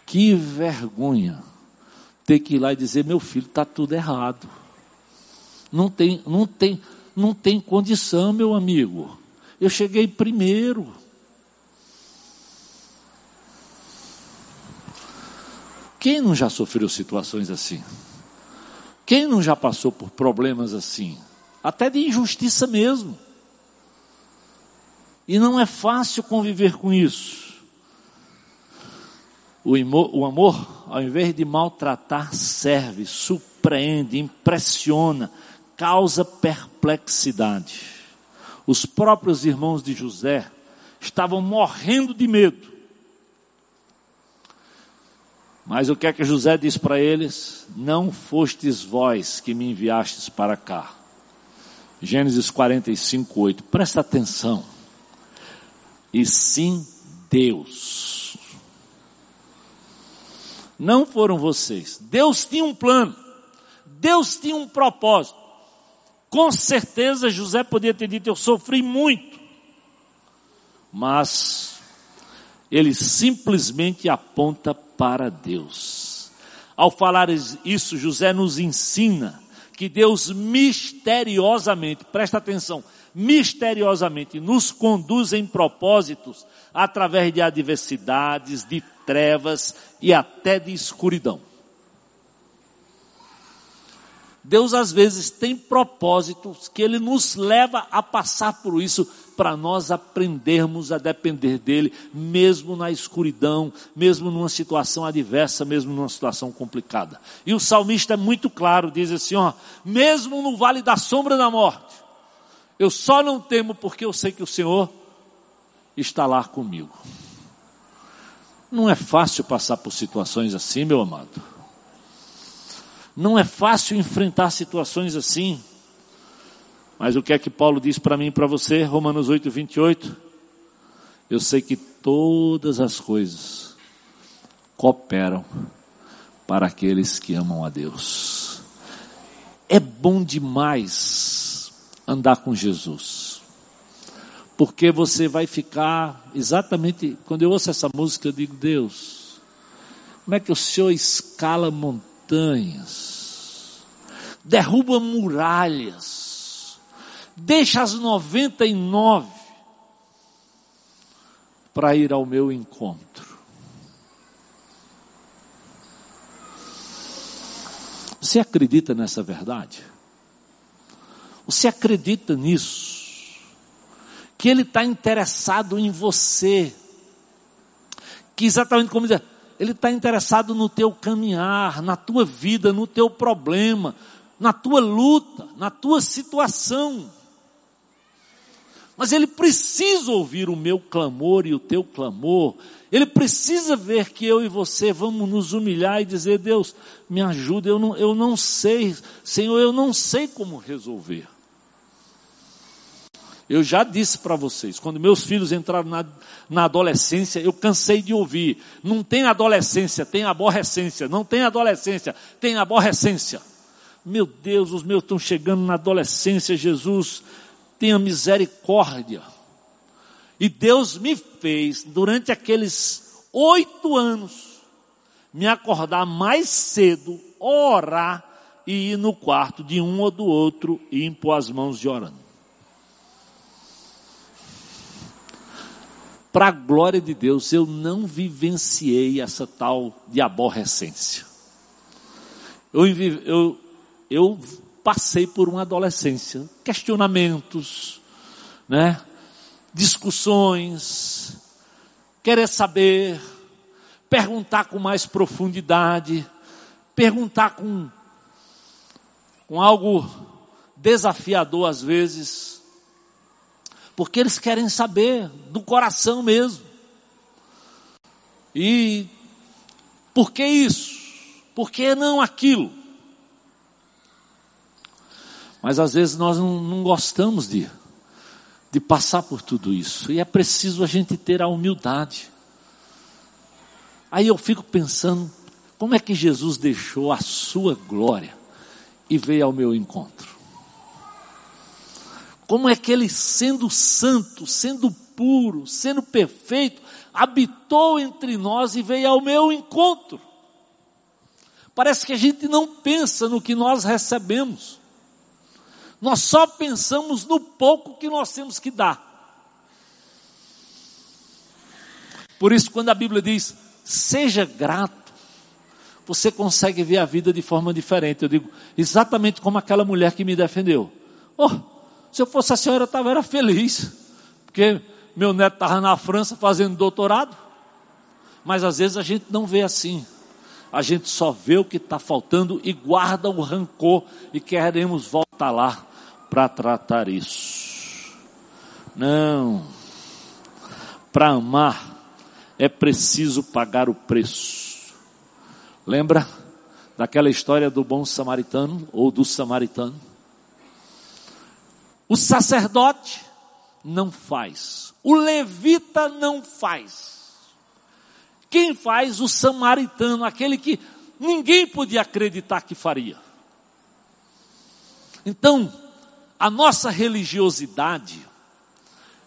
Que vergonha ter que ir lá e dizer: meu filho, está tudo errado. Não tem, não tem, não tem condição, meu amigo. Eu cheguei primeiro. Quem não já sofreu situações assim? Quem não já passou por problemas assim? Até de injustiça mesmo. E não é fácil conviver com isso. O, o amor, ao invés de maltratar, serve, surpreende, impressiona, causa perplexidade. Os próprios irmãos de José estavam morrendo de medo mas o que é que José diz para eles? Não fostes vós que me enviastes para cá. Gênesis 45, 8. Presta atenção. E sim Deus. Não foram vocês. Deus tinha um plano. Deus tinha um propósito. Com certeza José podia ter dito: Eu sofri muito. Mas ele simplesmente aponta para Deus. Ao falar isso, José nos ensina que Deus misteriosamente, presta atenção, misteriosamente nos conduz em propósitos através de adversidades, de trevas e até de escuridão. Deus às vezes tem propósitos que Ele nos leva a passar por isso para nós aprendermos a depender dEle, mesmo na escuridão, mesmo numa situação adversa, mesmo numa situação complicada. E o salmista é muito claro, diz assim, ó, mesmo no vale da sombra da morte, eu só não temo porque eu sei que o Senhor está lá comigo. Não é fácil passar por situações assim, meu amado. Não é fácil enfrentar situações assim. Mas o que é que Paulo diz para mim e para você? Romanos 8, 28. Eu sei que todas as coisas cooperam para aqueles que amam a Deus. É bom demais andar com Jesus. Porque você vai ficar exatamente, quando eu ouço essa música, eu digo, Deus, como é que o Senhor escala montanhas? montanhas, derruba muralhas, deixa as 99 para ir ao meu encontro. Você acredita nessa verdade? Você acredita nisso? Que Ele está interessado em você. Que exatamente como diz, ele está interessado no teu caminhar, na tua vida, no teu problema, na tua luta, na tua situação. Mas ele precisa ouvir o meu clamor e o teu clamor. Ele precisa ver que eu e você vamos nos humilhar e dizer: Deus, me ajuda, eu não, eu não sei, Senhor, eu não sei como resolver. Eu já disse para vocês, quando meus filhos entraram na, na adolescência, eu cansei de ouvir. Não tem adolescência, tem aborrecência. Não tem adolescência, tem aborrecência. Meu Deus, os meus estão chegando na adolescência, Jesus, tenha misericórdia. E Deus me fez, durante aqueles oito anos, me acordar mais cedo, orar e ir no quarto de um ou do outro e impor as mãos de orando. para a glória de Deus, eu não vivenciei essa tal de aborrecência. Eu, eu, eu passei por uma adolescência, questionamentos, né? discussões, querer saber, perguntar com mais profundidade, perguntar com, com algo desafiador às vezes, porque eles querem saber do coração mesmo. E por que isso? Por que não aquilo? Mas às vezes nós não, não gostamos de, de passar por tudo isso. E é preciso a gente ter a humildade. Aí eu fico pensando, como é que Jesus deixou a sua glória e veio ao meu encontro? Como é que ele, sendo santo, sendo puro, sendo perfeito, habitou entre nós e veio ao meu encontro. Parece que a gente não pensa no que nós recebemos. Nós só pensamos no pouco que nós temos que dar. Por isso, quando a Bíblia diz, seja grato, você consegue ver a vida de forma diferente. Eu digo, exatamente como aquela mulher que me defendeu. Oh, se eu fosse a senhora, eu estava era feliz, porque meu neto estava na França fazendo doutorado. Mas às vezes a gente não vê assim. A gente só vê o que está faltando e guarda o rancor e queremos voltar lá para tratar isso. Não. Para amar é preciso pagar o preço. Lembra daquela história do bom samaritano ou do samaritano? O sacerdote não faz. O levita não faz. Quem faz? O samaritano, aquele que ninguém podia acreditar que faria. Então, a nossa religiosidade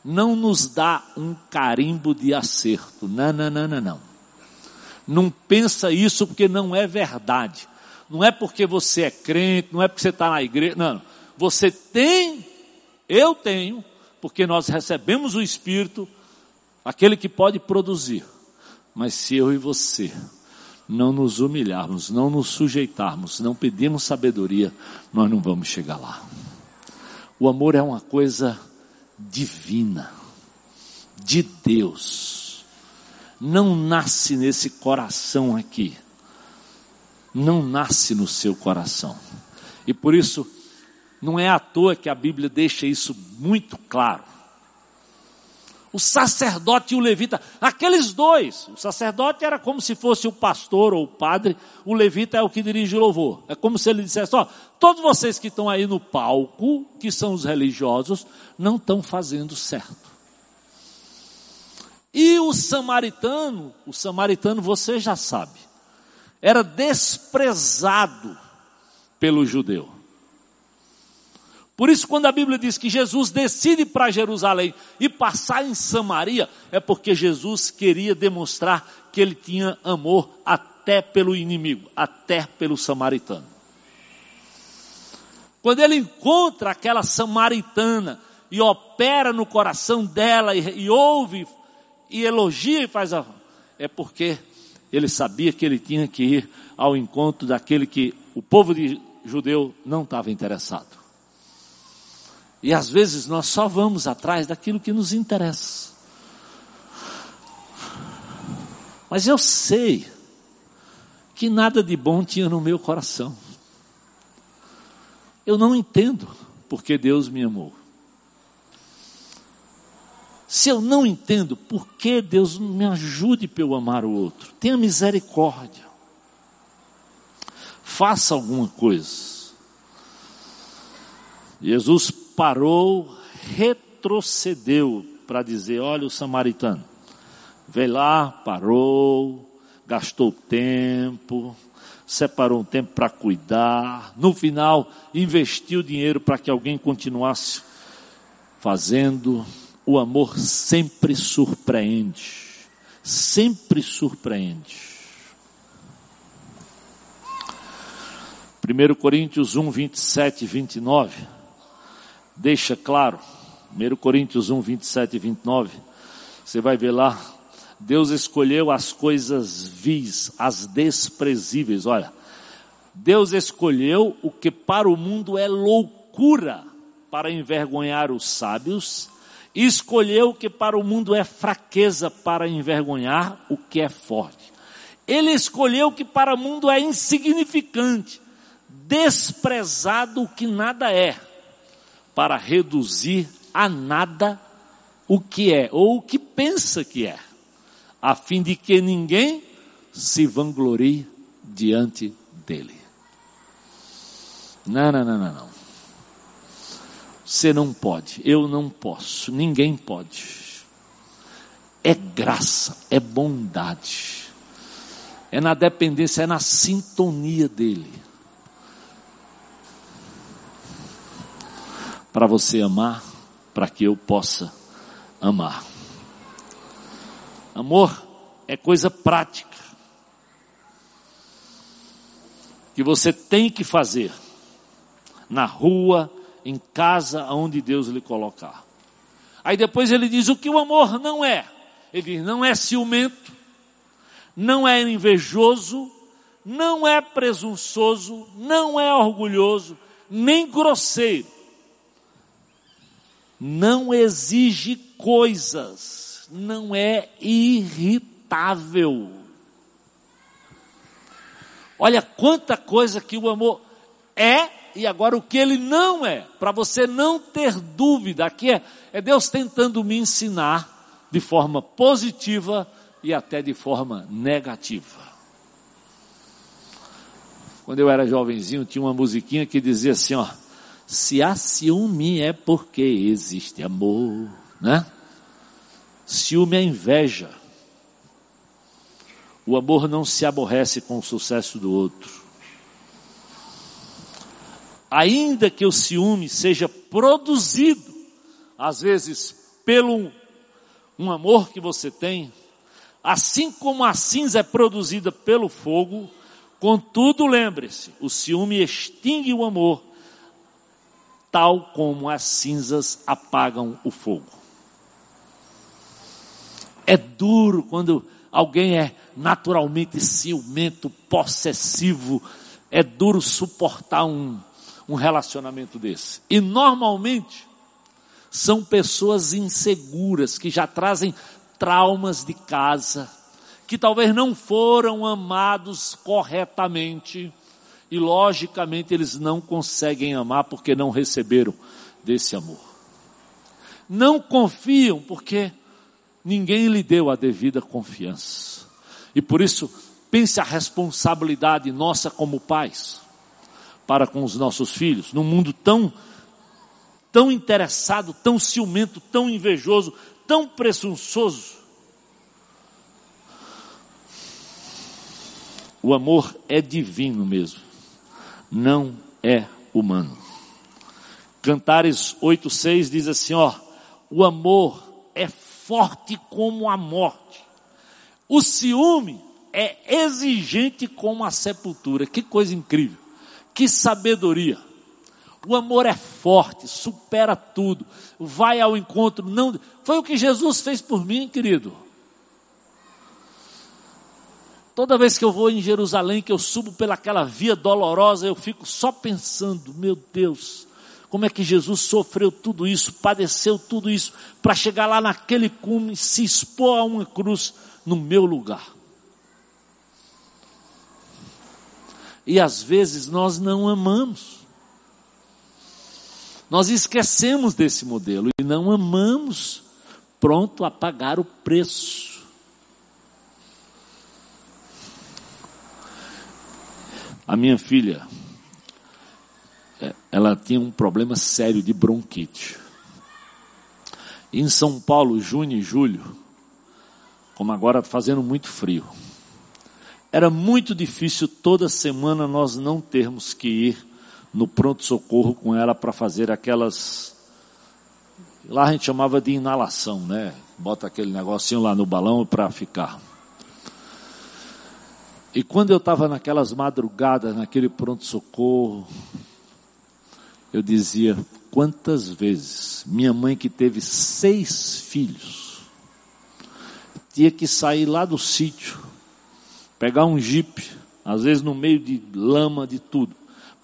não nos dá um carimbo de acerto. Não, não, não, não, não. Não pensa isso porque não é verdade. Não é porque você é crente, não é porque você está na igreja. Não. Você tem eu tenho, porque nós recebemos o Espírito, aquele que pode produzir. Mas se eu e você não nos humilharmos, não nos sujeitarmos, não pedirmos sabedoria, nós não vamos chegar lá. O amor é uma coisa divina, de Deus. Não nasce nesse coração aqui. Não nasce no seu coração. E por isso, não é à toa que a Bíblia deixa isso muito claro o sacerdote e o levita, aqueles dois. O sacerdote era como se fosse o pastor ou o padre, o levita é o que dirige o louvor. É como se ele dissesse: Ó, todos vocês que estão aí no palco, que são os religiosos, não estão fazendo certo. E o samaritano, o samaritano você já sabe, era desprezado pelo judeu. Por isso, quando a Bíblia diz que Jesus decide para Jerusalém e passar em Samaria, é porque Jesus queria demonstrar que ele tinha amor até pelo inimigo, até pelo samaritano. Quando ele encontra aquela samaritana e opera no coração dela e, e ouve e elogia e faz a. É porque ele sabia que ele tinha que ir ao encontro daquele que o povo de judeu não estava interessado. E às vezes nós só vamos atrás daquilo que nos interessa. Mas eu sei que nada de bom tinha no meu coração. Eu não entendo porque Deus me amou. Se eu não entendo por que Deus me ajude para eu amar o outro, tenha misericórdia. Faça alguma coisa. Jesus parou, retrocedeu para dizer: olha o samaritano. Veio lá, parou, gastou tempo, separou um tempo para cuidar. No final, investiu dinheiro para que alguém continuasse fazendo. O amor sempre surpreende. Sempre surpreende. 1 Coríntios 1, 27 e 29 deixa claro, 1 Coríntios 1, 27 e 29, você vai ver lá, Deus escolheu as coisas vis, as desprezíveis, olha, Deus escolheu o que para o mundo é loucura para envergonhar os sábios, e escolheu o que para o mundo é fraqueza para envergonhar o que é forte. Ele escolheu o que para o mundo é insignificante, desprezado o que nada é para reduzir a nada o que é ou o que pensa que é, a fim de que ninguém se vanglorie diante dele. Não, não, não, não, não. Você não pode, eu não posso, ninguém pode. É graça, é bondade, é na dependência, é na sintonia dele. Para você amar, para que eu possa amar. Amor é coisa prática que você tem que fazer na rua, em casa, aonde Deus lhe colocar. Aí depois ele diz o que o amor não é. Ele diz, não é ciumento, não é invejoso, não é presunçoso, não é orgulhoso, nem grosseiro não exige coisas, não é irritável. Olha quanta coisa que o amor é e agora o que ele não é, para você não ter dúvida. Aqui é, é Deus tentando me ensinar de forma positiva e até de forma negativa. Quando eu era jovenzinho, tinha uma musiquinha que dizia assim, ó, se há ciúme é porque existe amor, né? Ciúme é inveja. O amor não se aborrece com o sucesso do outro. Ainda que o ciúme seja produzido, às vezes, pelo um amor que você tem, assim como a cinza é produzida pelo fogo, contudo, lembre-se, o ciúme extingue o amor tal como as cinzas apagam o fogo. É duro quando alguém é naturalmente ciumento, possessivo, é duro suportar um, um relacionamento desse. E normalmente são pessoas inseguras que já trazem traumas de casa, que talvez não foram amados corretamente e logicamente eles não conseguem amar porque não receberam desse amor. Não confiam porque ninguém lhe deu a devida confiança. E por isso, pense a responsabilidade nossa como pais para com os nossos filhos, num mundo tão tão interessado, tão ciumento, tão invejoso, tão presunçoso. O amor é divino mesmo, não é humano. Cantares 8:6 diz assim, ó: O amor é forte como a morte. O ciúme é exigente como a sepultura. Que coisa incrível. Que sabedoria. O amor é forte, supera tudo, vai ao encontro, não. Foi o que Jesus fez por mim, querido. Toda vez que eu vou em Jerusalém, que eu subo pelaquela via dolorosa, eu fico só pensando, meu Deus, como é que Jesus sofreu tudo isso, padeceu tudo isso, para chegar lá naquele cume, se expor a uma cruz no meu lugar. E às vezes nós não amamos. Nós esquecemos desse modelo e não amamos, pronto a pagar o preço. A minha filha, é, ela tinha um problema sério de bronquite. Em São Paulo, junho e julho, como agora está fazendo muito frio, era muito difícil toda semana nós não termos que ir no pronto-socorro com ela para fazer aquelas. Lá a gente chamava de inalação, né? Bota aquele negocinho lá no balão para ficar. E quando eu estava naquelas madrugadas, naquele pronto-socorro, eu dizia, quantas vezes minha mãe que teve seis filhos, tinha que sair lá do sítio, pegar um jipe, às vezes no meio de lama, de tudo,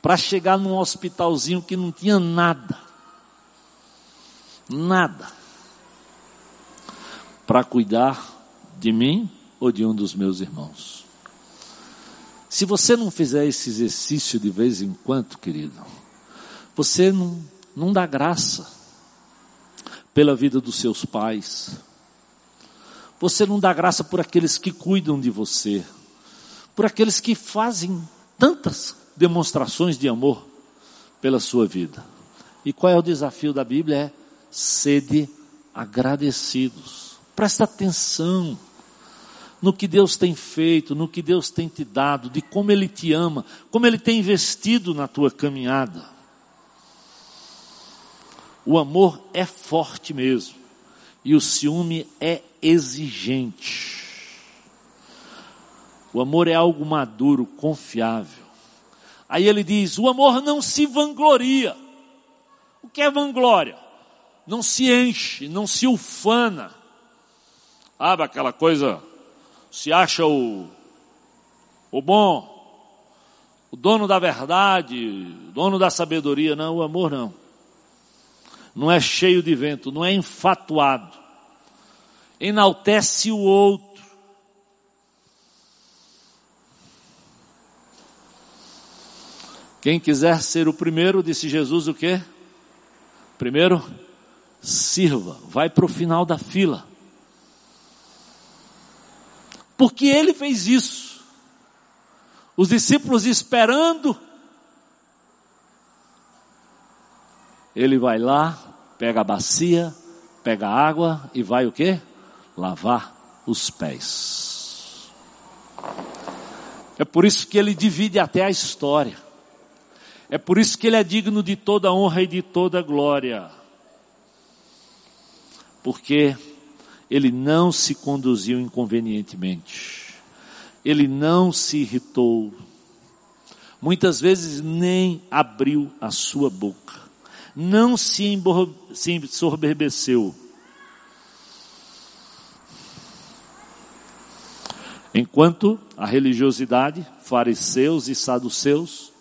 para chegar num hospitalzinho que não tinha nada. Nada. Para cuidar de mim ou de um dos meus irmãos. Se você não fizer esse exercício de vez em quando, querido, você não, não dá graça pela vida dos seus pais. Você não dá graça por aqueles que cuidam de você, por aqueles que fazem tantas demonstrações de amor pela sua vida. E qual é o desafio da Bíblia? É sede agradecidos. Presta atenção no que Deus tem feito, no que Deus tem te dado, de como Ele te ama, como Ele tem investido na tua caminhada. O amor é forte mesmo. E o ciúme é exigente. O amor é algo maduro, confiável. Aí ele diz: o amor não se vangloria. O que é vanglória? Não se enche, não se ufana. Sabe aquela coisa, se acha o, o bom, o dono da verdade, dono da sabedoria. Não, o amor não não é cheio de vento, não é enfatuado, enaltece o outro. Quem quiser ser o primeiro, disse Jesus o quê? Primeiro, sirva, vai para o final da fila. Porque ele fez isso. Os discípulos esperando Ele vai lá, pega a bacia, pega a água e vai o quê? Lavar os pés. É por isso que ele divide até a história. É por isso que ele é digno de toda honra e de toda glória. Porque ele não se conduziu inconvenientemente. Ele não se irritou. Muitas vezes nem abriu a sua boca não se, ensoberbeceu. Enquanto a religiosidade, fariseus e saduceus,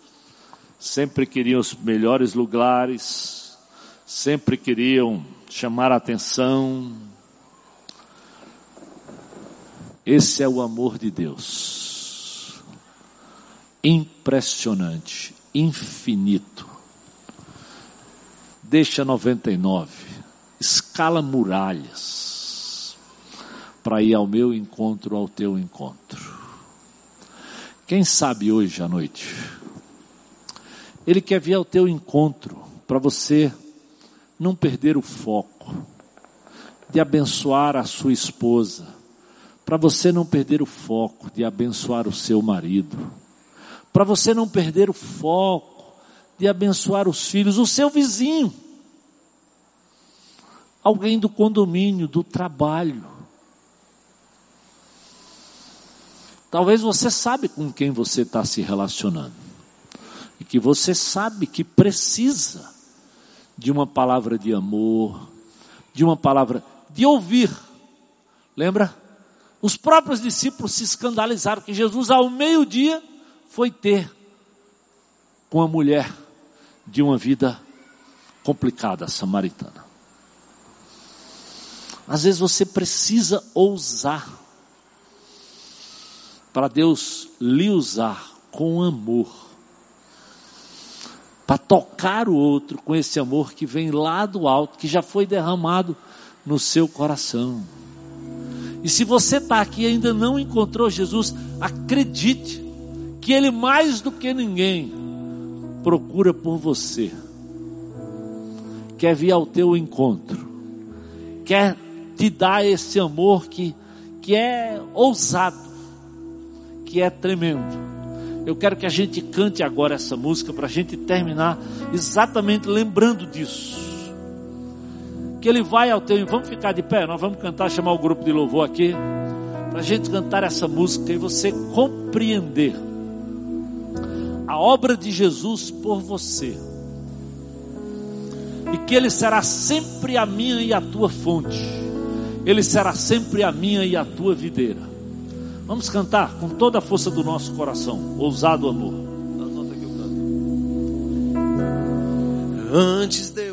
sempre queriam os melhores lugares, sempre queriam chamar a atenção. Esse é o amor de Deus. Impressionante, infinito. Deixa 99, escala muralhas para ir ao meu encontro, ao teu encontro. Quem sabe hoje à noite? Ele quer vir ao teu encontro para você não perder o foco de abençoar a sua esposa, para você não perder o foco de abençoar o seu marido, para você não perder o foco de abençoar os filhos, o seu vizinho, alguém do condomínio, do trabalho. Talvez você sabe com quem você está se relacionando e que você sabe que precisa de uma palavra de amor, de uma palavra de ouvir. Lembra? Os próprios discípulos se escandalizaram que Jesus, ao meio-dia, foi ter com a mulher de uma vida complicada, samaritana. Às vezes você precisa ousar para Deus lhe usar com amor para tocar o outro com esse amor que vem lá do alto, que já foi derramado no seu coração. E se você está aqui e ainda não encontrou Jesus, acredite que Ele mais do que ninguém procura por você, quer vir ao teu encontro, quer te dar esse amor que, que é ousado, que é tremendo. Eu quero que a gente cante agora essa música para a gente terminar exatamente lembrando disso. Que ele vai ao teu. Vamos ficar de pé, nós vamos cantar, chamar o grupo de louvor aqui, para a gente cantar essa música e você compreender a obra de Jesus por você. E que Ele será sempre a minha e a tua fonte, Ele será sempre a minha e a tua videira. Vamos cantar com toda a força do nosso coração. Ousado amor. Antes de